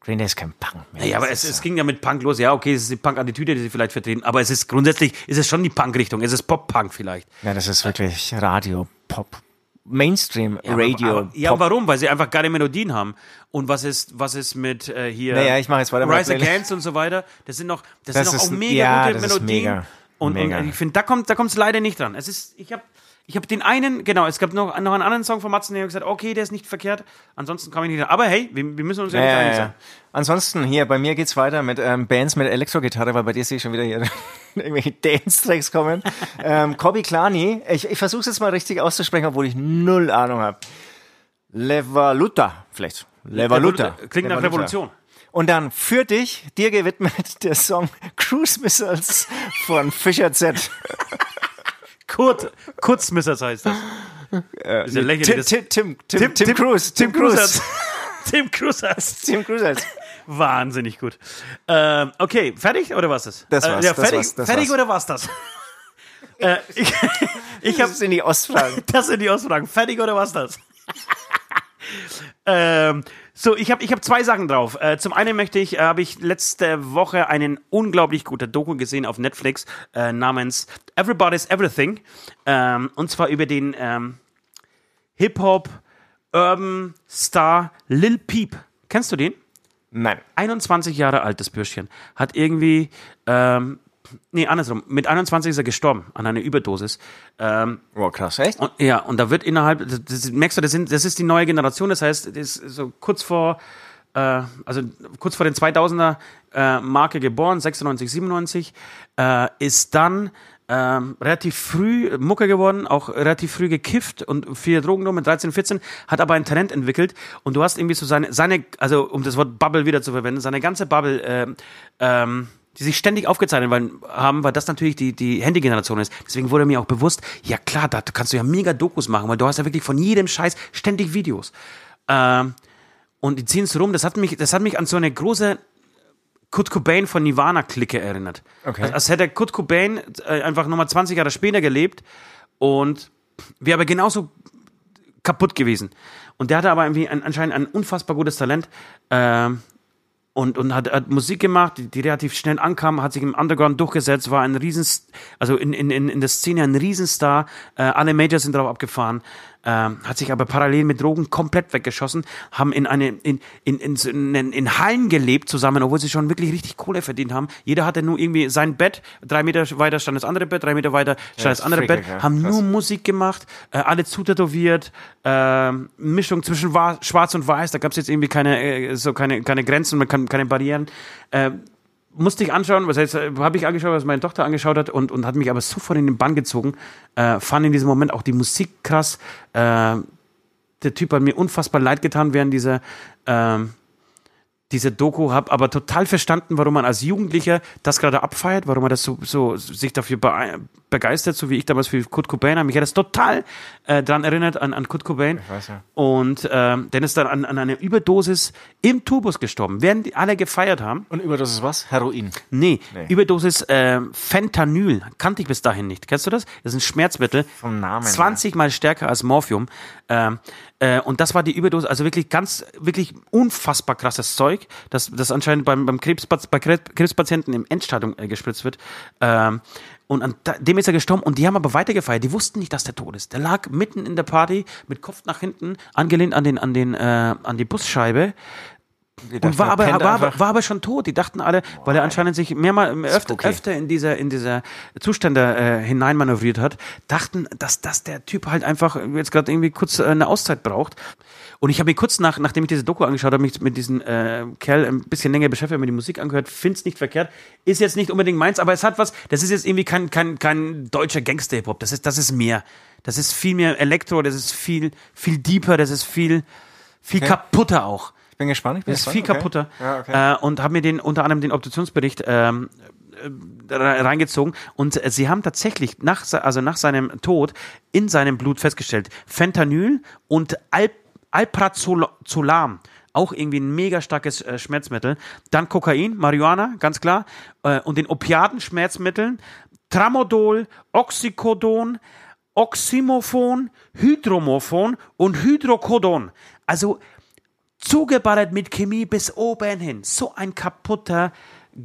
Green Day ist kein Punk mehr. Ja, aber es, es ging ja mit Punk los. Ja, okay, es ist die Punk-Attitüde, die sie vielleicht vertreten. Aber es ist grundsätzlich, ist es schon die Punk-Richtung. Es ist Pop-Punk vielleicht. Ja, das ist wirklich Radio, Pop, Mainstream, Ja, aber- ja, warum? Weil sie einfach geile Melodien haben. Und was ist, was ist mit äh, hier Naja, ich mach jetzt weiter Rise. Against und so weiter? Das sind noch, das, Das sind noch ist- auch mega ja, gute Melodien. mega. Und, Mega. und ich finde, da kommt, da kommt es leider nicht dran. Es ist, ich habe, ich habe den einen, genau, es gab noch, noch einen anderen Song von Matzen, der hat gesagt, okay, der ist nicht verkehrt. Ansonsten kann ich nicht. Aber hey, wir, wir müssen uns ja, nicht ja, einig sein. Ansonsten hier, bei mir geht's weiter mit ähm, Bands mit Elektrogitarre, weil bei dir sehe ich schon wieder hier irgendwelche Dance-Tracks kommen. ähm, Kobi Klani, ich, ich versuche es jetzt mal richtig auszusprechen, obwohl ich null Ahnung habe. Levaluta, vielleicht. Levaluta. Klingt nach Levaluta. Revolution. Und dann für dich, dir gewidmet, der Song Cruise Missiles von Fischer Z. Kurt, Kurzmissers heißt das. Äh, Ist Tim, das- Tim, Tim, Tim, Tim, Cruise. Tim, Cruise. Tim Cruisers. Tim Cruise. Wahnsinnig gut. Ähm, okay, fertig oder was das? Das war's, Äh, ja, das fertig, war's, das fertig war's. oder was das? äh, ich ich habe Das sind die Ostfragen. Das sind die Ausfragen. Fertig oder was das? Ähm, so, ich habe ich hab zwei Sachen drauf. Äh, zum einen möchte ich, äh, habe ich letzte Woche einen unglaublich guten Doku gesehen auf Netflix äh, namens Everybody's Everything. Ähm, und zwar über den ähm, Hip-Hop Urban Star Lil Peep. Kennst du den? Nein. 21 Jahre alt, das Bürschchen. Hat irgendwie, ähm, nee, andersrum. Mit 21 ist er gestorben an einer Überdosis. Ähm, Oh, krass, echt? und, ja, und da wird innerhalb, das, das, merkst du, das, sind, das ist die neue Generation, das heißt, das ist so kurz vor, äh, also kurz vor den 2000er äh, Marke geboren, 96, 97, äh, ist dann ähm, relativ früh Mucke geworden, auch relativ früh gekifft und viele Drogen genommen, mit 13, 14, hat aber ein Talent entwickelt und du hast irgendwie so seine, seine also um das Wort Bubble wieder zu verwenden, seine ganze Bubble, ähm, ähm, die sich ständig aufgezeichnet haben, weil das natürlich die, die Handy-Generation ist. Deswegen wurde mir auch bewusst, ja klar, da kannst du ja mega Dokus machen, weil du hast ja wirklich von jedem Scheiß ständig Videos. Ähm, und die ziehen es rum, das hat mich, das hat mich an so eine große Kurt Cobain von Nirvana-Clique erinnert. Okay. Als, als hätte Kurt Cobain äh, einfach nochmal 20 Jahre später gelebt und wäre aber genauso kaputt gewesen. Und der hatte aber irgendwie ein, anscheinend ein unfassbar gutes Talent. Ähm, und, und hat, hat Musik gemacht, die, die relativ schnell ankam, hat sich im Underground durchgesetzt, war ein Riesen, also in, in, in der Szene ein Riesenstar, äh, alle Majors sind drauf abgefahren, ähm, hat sich aber parallel mit Drogen komplett weggeschossen, haben in eine in, in, in, in, Hallen gelebt zusammen, obwohl sie schon wirklich richtig Kohle verdient haben. Jeder hatte nur irgendwie sein Bett, drei Meter weiter stand das andere Bett, drei Meter weiter stand das das andere Bett, ja. haben Krass. nur Musik gemacht, äh, alle zutätowiert, äh, Mischung zwischen Wa- Schwarz und Weiß, da gab es jetzt irgendwie keine, äh, so keine, keine Grenzen, man kann, keine Barrieren. Äh, musste ich anschauen, was heißt, habe ich angeschaut, was meine Tochter angeschaut hat und, und hat mich aber sofort in den Bann gezogen. Äh, fand in diesem Moment auch die Musik krass. Äh, der Typ hat mir unfassbar leid getan während dieser, ähm, dieser Doku, habe aber total verstanden, warum man als Jugendlicher das gerade abfeiert, warum man das so, so sich dafür begeistert, so wie ich damals für Kurt Cobain. Mich hat das total äh, dran erinnert an, an Kurt Cobain. weiß ja. Und ähm, dann ist dann an, an einer Überdosis im Tourbus gestorben, während die alle gefeiert haben. Und Überdosis was? Heroin. Nee, Nee. Überdosis äh, Fentanyl. Kannte ich bis dahin nicht. Kennst du das? Das ist ein Schmerzmittel. Vom Namen her. 20 mal stärker als Morphium. Ähm, äh, und das war die Überdosis. Also wirklich ganz, wirklich unfassbar krasses Zeug, das, das anscheinend beim, beim Krebspaz bei Krebs- Krebspatienten im Endstadium äh, gespritzt wird. Ähm, und an dem ist er gestorben und die haben aber weitergefeiert. Die wussten nicht, dass der tot ist. Der lag mitten in der Party mit Kopf nach hinten, angelehnt an den, an den, äh, an die Busscheibe Und war er aber, war, war aber schon tot. Die dachten alle, weil er anscheinend sich mehrmal öfter, Spooky. öfter in dieser, in dieser Zustände äh, hineinmanövriert hat, dachten, dass, dass der Typ halt einfach jetzt gerade irgendwie kurz äh, eine Auszeit braucht. Und ich habe mir kurz nach, nachdem ich diese Doku angeschaut habe, mich mit diesem äh, Kerl ein bisschen länger beschäftigt, mir die Musik angehört, find's nicht verkehrt, ist jetzt nicht unbedingt meins, aber es hat was, das ist jetzt irgendwie kein, kein, kein deutscher Gangster-Hip-Hop, das ist, das ist mehr. Das ist viel mehr Elektro, das ist viel, viel deeper, das ist viel, viel kaputter auch. Ich bin gespannt. Ich bin Das ist gespannt. viel okay. kaputter. Ja, okay. äh, und habe mir den unter anderem den Obduktionsbericht ähm, äh, re- reingezogen und äh, sie haben tatsächlich nach, also nach seinem Tod in seinem Blut festgestellt Fentanyl und Alp Alprazolam auch irgendwie ein mega starkes äh, Schmerzmittel. Dann Kokain, Marihuana, ganz klar. Äh, und den Opiaten-Schmerzmitteln Tramadol, Oxycodon, Oxymophon, Hydromophon und Hydrocodon. Also zugeballert mit Chemie bis oben hin. So ein kaputter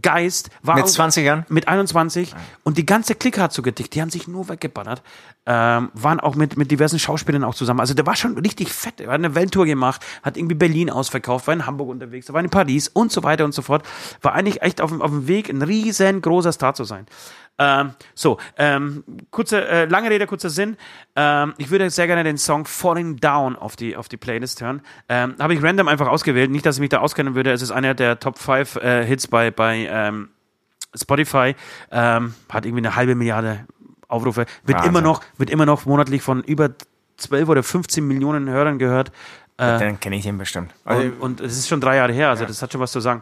Geist. War Mit auch- 20 Jahren? Mit 21. Und die ganze Clique hat so gedickt. Die haben sich nur weggeballert. Ähm, waren auch mit, mit diversen Schauspielern auch zusammen. Also der war schon richtig fett. Er hat eine Welttour gemacht, hat irgendwie Berlin ausverkauft, war in Hamburg unterwegs, war in Paris und so weiter und so fort. War eigentlich echt auf, auf dem Weg, ein riesengroßer Star zu sein. Ähm, so, ähm, kurze, äh, lange Rede, kurzer Sinn. Ähm, ich würde sehr gerne den Song Falling Down auf die, auf die Playlist hören. Ähm, Habe ich random einfach ausgewählt. Nicht, dass ich mich da auskennen würde. Es ist einer der Top 5 äh, Hits bei, bei ähm, Spotify. Ähm, hat irgendwie eine halbe Milliarde Aufrufe. Wird Wahnsinn. immer noch, wird immer noch monatlich von über 12 oder 15 Millionen Hörern gehört. Äh, Dann kenne ich ihn bestimmt. Also, und, und es ist schon drei Jahre her, also das hat schon was zu sagen.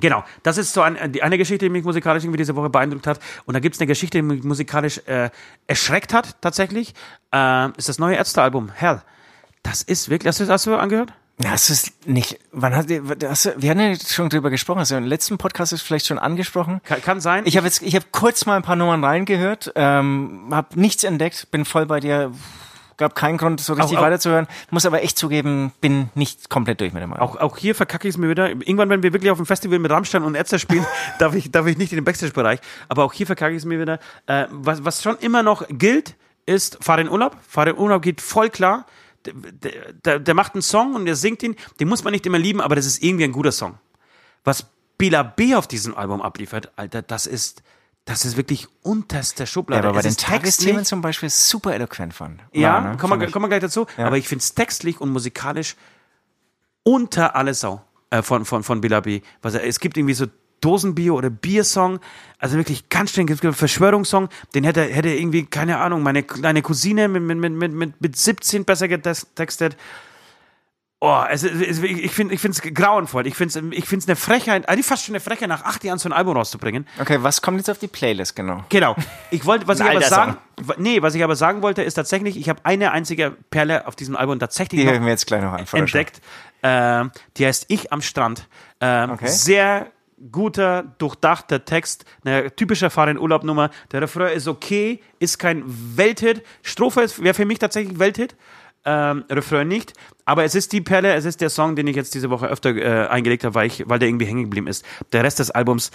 Genau, das ist so ein, die eine Geschichte, die mich musikalisch irgendwie diese Woche beeindruckt hat. Und da gibt's eine Geschichte, die mich musikalisch äh, erschreckt hat, tatsächlich. Äh, ist das neue Ärztealbum, Hell. Das ist wirklich, hast du, hast du angehört? Hast du es nicht, wann hat, hast du, wir haben ja schon drüber gesprochen, also im letzten Podcast ist vielleicht schon angesprochen. Kann, kann sein. Ich habe jetzt, ich habe kurz mal ein paar Nummern reingehört, ähm, habe nichts entdeckt, bin voll bei dir, gab keinen Grund, so richtig Auch- weiterzuhören, muss aber echt zugeben, bin nicht komplett durch mit dem Album. Auch, auch hier verkacke ich es mir wieder. Irgendwann, wenn wir wirklich auf dem Festival mit Rammstein und Ärzte spielen, darf, ich, darf ich nicht in den Backstage-Bereich. Aber auch hier verkacke ich es mir wieder. Äh, was, was schon immer noch gilt, ist Fahr in Urlaub. Fahr in Urlaub geht voll klar. Der, der, der, der macht einen Song und der singt ihn. Den muss man nicht immer lieben, aber das ist irgendwie ein guter Song. Was Bela B auf diesem Album abliefert, Alter, das ist, das ist wirklich unterste ja, Schublade. aber bei den Tagesthemen zum Beispiel super eloquent fand. ja, ne? kommen, wir, wir gleich dazu. Aber ich finde es textlich und musikalisch unter alle Sau äh, von, von, von Billa B. Was es gibt irgendwie so Dosenbier oder Biersong, also wirklich ganz es gibt einen Verschwörungssong, den hätte, hätte irgendwie, keine Ahnung, meine kleine Cousine mit, mit, mit, mit, mit, mit 17 besser getextet. Oh, es, es, ich finde es grauenvoll. Ich finde es ich find's eine Frechheit, eigentlich fast schon eine Frechheit, nach acht Jahren so ein Album rauszubringen. Okay, was kommt jetzt auf die Playlist genau? Genau. Ich wollte, was ich aber sagen, nee, was ich aber sagen wollte, ist tatsächlich, ich habe eine einzige Perle auf diesem Album tatsächlich Die noch wir jetzt gleich noch an. Entdeckt. Ähm, die heißt Ich am Strand. Ähm, Okay. Sehr guter, durchdachter Text, eine typische Fahren-Urlaub-Nummer. Der Refrain ist okay, ist kein Welthit. Strophe wäre für mich tatsächlich Welthit. Ähm, Refrain nicht. Aber es ist die Perle, es ist der Song, den ich jetzt diese Woche öfter äh, eingelegt habe, weil, ich, weil der irgendwie hängen geblieben ist. Der Rest des Albums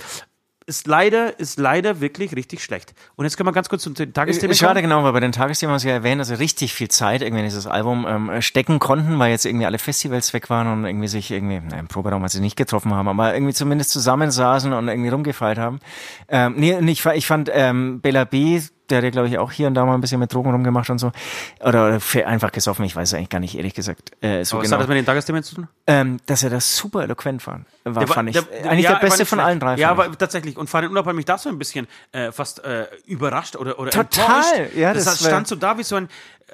ist leider, ist leider wirklich richtig schlecht. Und jetzt können wir ganz kurz zum Tagesthema Schade, genau, weil bei den Tagesthemen haben Sie ja erwähnt, dass Sie richtig viel Zeit irgendwie in dieses Album ähm, stecken konnten, weil jetzt irgendwie alle Festivals weg waren und irgendwie sich irgendwie, na, im Proberaum, als sie nicht getroffen haben, aber irgendwie zumindest zusammensaßen und irgendwie rumgefeiert haben. Ähm, nee, ich, ich fand ähm, Bella B., der hat ja, glaube ich, auch hier und da mal ein bisschen mit Drogen rumgemacht und so. Oder, oder einfach gesoffen, ich weiß es eigentlich gar nicht, ehrlich gesagt. Äh, so Was genau. hat das mit den Tagesthemen zu tun? ähm, dass er das super eloquent war, war Der fand ich. der- eigentlich ja, der er beste von schlecht. allen drei. Ja, aber tatsächlich. Und Farin Urlaub hat mich da so ein bisschen äh, fast äh, überrascht oder, oder Total, enttäuscht. ja, das, das stand so da wie so ein,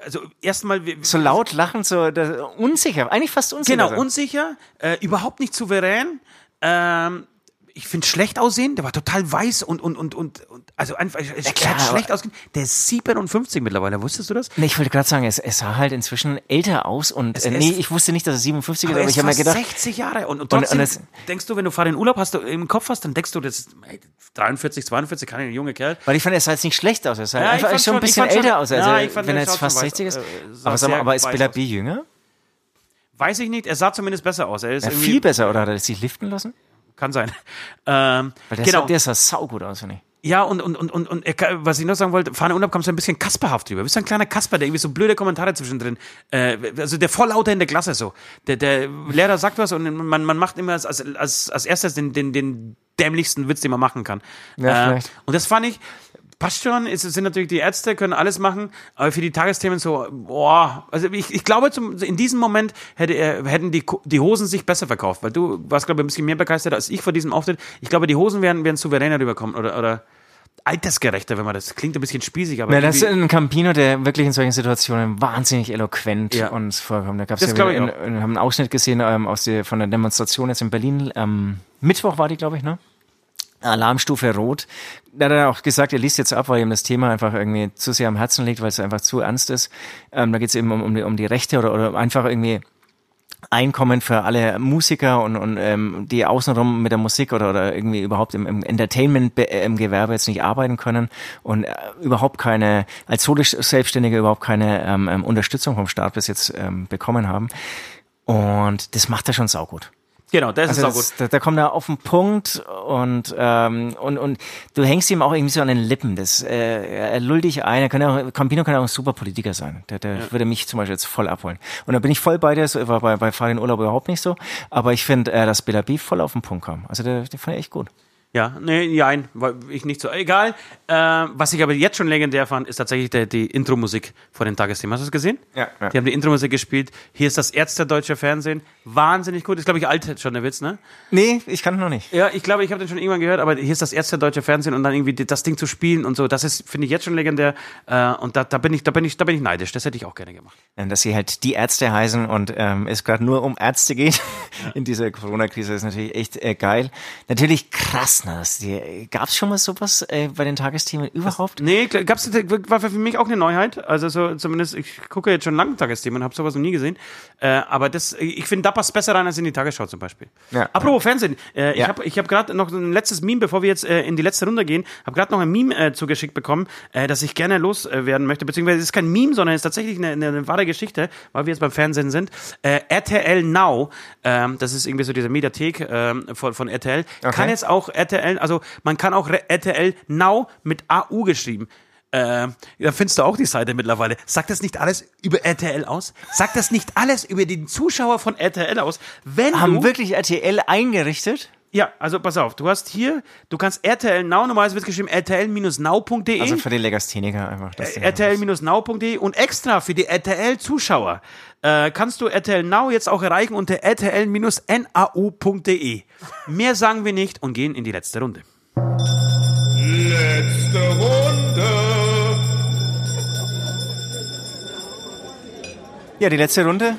also erstmal so laut lachend, so das, unsicher, eigentlich fast unsicher. Genau, sein. unsicher, äh, überhaupt nicht souverän. Ähm, ich finde schlecht aussehen, der war total weiß und, und, und, und, und also einfach, er klar, hat schlecht aber- ausgesehen. Der ist 57 mittlerweile, wusstest du das? Nee, ich wollte gerade sagen, es, es sah halt inzwischen älter aus und Es äh, nee, ist- ich wusste nicht, dass er 57 ist, Aber aber er ich ist habe mir gedacht, 60 Jahre und, und Und- trotzdem und es- denkst du, wenn du Farin Urlaub hast du im Kopf hast, dann denkst du, das ist ey, 43, 42, kann ein junger Kerl. weil ich fand, er sah jetzt nicht schlecht aus, er sah Ja, einfach schon ein schon- ich bisschen fand schon- älter aus, also Ja, fand, wenn er jetzt fast weiß- 60 ist. äh, aber sag mal, aber ist weiß Bella aus. B jünger? Weiß ich nicht, er sah zumindest besser aus. Er ist Ja, viel besser, oder hat er sich liften lassen? Kann sein. Ähm, Weil der, genau. sah, der sah saugut aus, finde ich. Ja, und, und, und, und, und ka- was ich noch sagen wollte, Fahne Urlaub kommt so ein bisschen kasperhaft drüber. Du bist so ein kleiner Kasper, der irgendwie so blöde Kommentare zwischendrin, äh, also der Volllauter in der Klasse so. Der, der Lehrer sagt was und man, man macht immer als, als, als, erstes den, den, den dämlichsten Witz, den man machen kann. Ja, äh, und das fand ich, passt schon, es sind natürlich die Ärzte, können alles machen, aber für die Tagesthemen so, boah, also ich, ich glaube, zum, in diesem Moment hätte hätten die, die Hosen sich besser verkauft, weil du warst, glaube ich, ein bisschen mehr begeistert als ich vor diesem Auftritt. Ich glaube, die Hosen wären, wären souveräner rüberkommen oder, oder altersgerechter, wenn man das klingt ein bisschen spießig, aber Na, das ist ein Campino, der wirklich in solchen Situationen wahnsinnig eloquent Ja. und vorkommt. Da gab's Das ja in, in, haben einen Ausschnitt gesehen ähm, aus der, von der Demonstration jetzt in Berlin. Ähm, Mittwoch war die, glaube ich, ne? Alarmstufe Rot. Da hat er auch gesagt, er liest jetzt ab, weil ihm das Thema einfach irgendwie zu sehr am Herzen liegt, weil es einfach zu ernst ist. Ähm, da geht es eben um, um, die, um die Rechte oder, oder einfach irgendwie Einkommen für alle Musiker und, und ähm, die außenrum mit der Musik oder, oder irgendwie überhaupt im, im Entertainment-Gewerbe jetzt nicht arbeiten können und äh, überhaupt keine, als Solo-Selbstständige überhaupt keine ähm, ähm, Unterstützung vom Staat bis jetzt ähm, bekommen haben. Und das macht er schon saugut. Genau, das Also ist auch gut. das, da, da kommt er auf den Punkt und, ähm, und, und du hängst ihm auch irgendwie so an den Lippen. Das, äh, er lullt dich ein. Er kann ja auch, Campino kann ja auch ein super Politiker sein. Der, der würde mich zum Beispiel jetzt voll abholen. Und da bin ich voll bei dir. So war bei, bei Farin Urlaub überhaupt nicht so. Aber ich finde, äh, dass Bela B voll auf den Punkt kam. Also der, der fand ich echt gut. Ja, nee, nein, ich nicht so. Egal. Äh, was ich aber jetzt schon legendär fand, ist tatsächlich der, die Intro-Musik vor den Tagesthemen. Hast du es gesehen? Ja, ja. Die haben die Intro-Musik gespielt. Hier ist das Ärzte deutsche Fernsehen. Wahnsinnig gut. Ist, glaube ich, alt schon der Witz, ne? Nee, ich kann noch nicht. Ja, ich glaube, ich habe den schon irgendwann gehört, aber hier ist das erste deutsche Fernsehen und dann irgendwie das Ding zu spielen und so, das ist, finde ich jetzt schon legendär. Äh, und da, da bin ich, da bin ich, da bin ich neidisch. Das hätte ich auch gerne gemacht. Dass sie halt die Ärzte heißen und ähm, es gerade nur um Ärzte geht in dieser Corona-Krise ist natürlich echt äh, geil. Natürlich krass, ne? dass die- Gab's schon mal sowas äh, bei den Tagesthemen überhaupt? Nee, klar, gab's, war für mich auch eine Neuheit. Also so zumindest, ich gucke jetzt schon lange Tagesthemen und habe sowas noch nie gesehen. Äh, aber das, ich finde, da passt besser rein als in die Tagesschau zum Beispiel. Ja. Apropos Fernsehen, äh, ich Ja. habe ich hab gerade noch ein letztes Meme, bevor wir jetzt äh, in die letzte Runde gehen, habe gerade noch ein Meme äh, zugeschickt bekommen, äh, das ich gerne loswerden möchte. Beziehungsweise es ist kein Meme, sondern es ist tatsächlich eine, eine, eine wahre Geschichte, weil wir jetzt beim Fernsehen sind. RTL Now, ähm, das ist irgendwie so diese Mediathek ähm, von, von RTL, kann jetzt auch RTL, also man kann auch RTL Now mit AU geschrieben. Äh, da findest du auch die Seite mittlerweile. Sagt das nicht alles über RTL aus? Sagt das nicht alles über den Zuschauer von RTL aus? Wenn Haben du, wirklich RTL eingerichtet? Ja, also pass auf, du hast hier, du kannst RTL Now, normalerweise wird geschrieben rtl-now.de. Also für die Legastheniker einfach. Das Ding. RTL-now.de und extra für die RTL-Zuschauer äh, kannst du RTL Now jetzt auch erreichen unter rtl-nau.de. Mehr sagen wir nicht und gehen in die letzte Runde. Letzte Runde. Ja, die letzte Runde.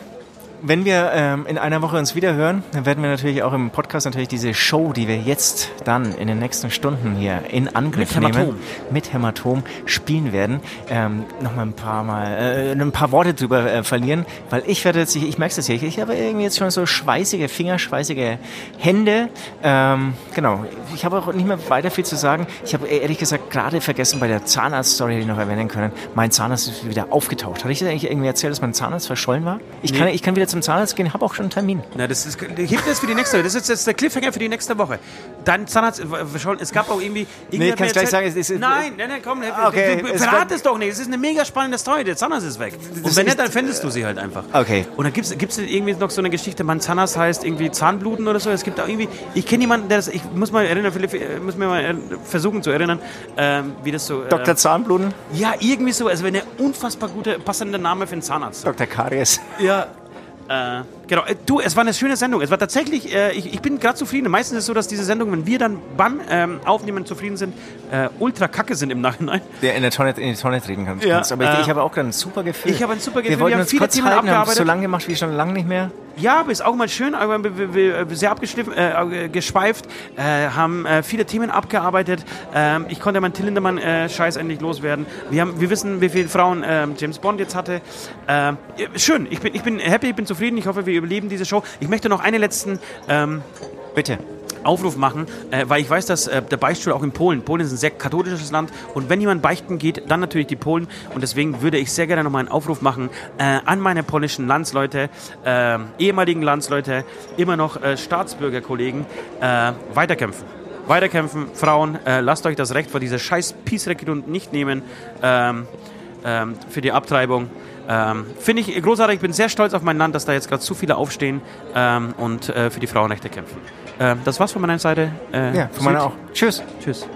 Wenn wir ähm, in einer Woche uns wieder hören, dann werden wir natürlich auch im Podcast natürlich diese Show, die wir jetzt dann in den nächsten Stunden hier in Angriff Mit Hämatom. nehmen, mit Hämatom spielen werden, ähm, noch mal ein paar Mal äh, ein paar Worte drüber äh, verlieren, weil ich werde jetzt, ich, ich merke es jetzt hier, ich habe irgendwie jetzt schon so schweißige Finger, schweißige Hände. Ähm, genau, ich habe auch nicht mehr weiter viel zu sagen. Ich habe ehrlich gesagt gerade vergessen bei der Zahnarzt-Story, ich noch erwähnen können, mein Zahnarzt ist wieder aufgetaucht. Hatte ich das eigentlich irgendwie erzählt, dass mein Zahnarzt verschollen war? Ich, kann, ich kann wieder zum Zahnarzt gehen, habe auch schon einen Termin. Na, das ist, heb das für die nächste Woche. Das ist jetzt der Cliffhanger für die nächste Woche. Dein Zahnarzt, es gab auch irgendwie. Nee, hat mir gleich sagen, es ist- Nein, nein, nein, komm, Okay, du, verrat war- es doch nicht. Es ist eine mega spannende Story. Der Zahnarzt ist weg. Und wenn nicht, dann fändest du sie halt einfach. Okay. Und dann gibt es irgendwie noch so eine Geschichte, mein Zahnarzt heißt irgendwie Zahnbluten oder so. Es gibt auch irgendwie, ich kenne jemanden, der das, ich muss mal erinnern, Philipp, äh, muss mir mal versuchen zu erinnern, ähm, wie das so. Äh, Dr. Zahnbluten, ja, irgendwie so. Also eine unfassbar gute, passende Name für einen Zahnarzt. Dr. Karies. Ja. Äh, genau. Äh, Du, es war eine schöne Sendung. Es war tatsächlich, äh, ich, ich bin gerade zufrieden. Meistens ist es so, dass diese Sendungen, wenn wir dann beim ähm, Aufnehmen zufrieden sind, äh, ultra kacke sind im Nachhinein. Der in, der Tonne, in die Tonne treten kann. Ja, aber ich, äh, ich habe auch gerade ein super Gefühl. ich habe ein super Gefühl. Wir wollten Wir haben uns viele kurz Themen halten, haben es so abgearbeitet. lange gemacht wie schon lange nicht mehr. Ja, aber ist auch mal schön, aber wir, wir, wir sehr abgeschliffen, äh, geschweift, äh, haben äh, viele Themen abgearbeitet. Ähm, ich konnte meinen Till Lindemann äh, Scheiß endlich loswerden. Wir, haben, wir wissen, wie viele Frauen ähm, James Bond jetzt hatte. Ähm, schön, ich bin, ich bin happy, ich bin zufrieden. Ich hoffe, wir überleben diese Show. Ich möchte noch einen letzten ähm, Bitte. Aufruf machen, äh, weil ich weiß, dass äh, der Beichtstuhl auch in Polen, Polen ist ein sehr katholisches Land und wenn jemand beichten geht, dann natürlich die Polen und deswegen würde ich sehr gerne nochmal einen Aufruf machen äh, an meine polnischen Landsleute, äh, ehemaligen Landsleute, immer noch äh, Staatsbürgerkollegen, äh, weiterkämpfen. weiterkämpfen. Frauen, lasst euch das Recht vor dieser scheiß Peace-Regierung nicht nehmen ähm, ähm, für die Abtreibung. Ähm, Finde ich großartig. Ich bin sehr stolz auf mein Land, dass da jetzt gerade so viele aufstehen ähm, und äh, für die Frauenrechte kämpfen. Ähm, das war's von meiner Seite. Äh, Ja, von meiner auch. Tschüss. Tschüss.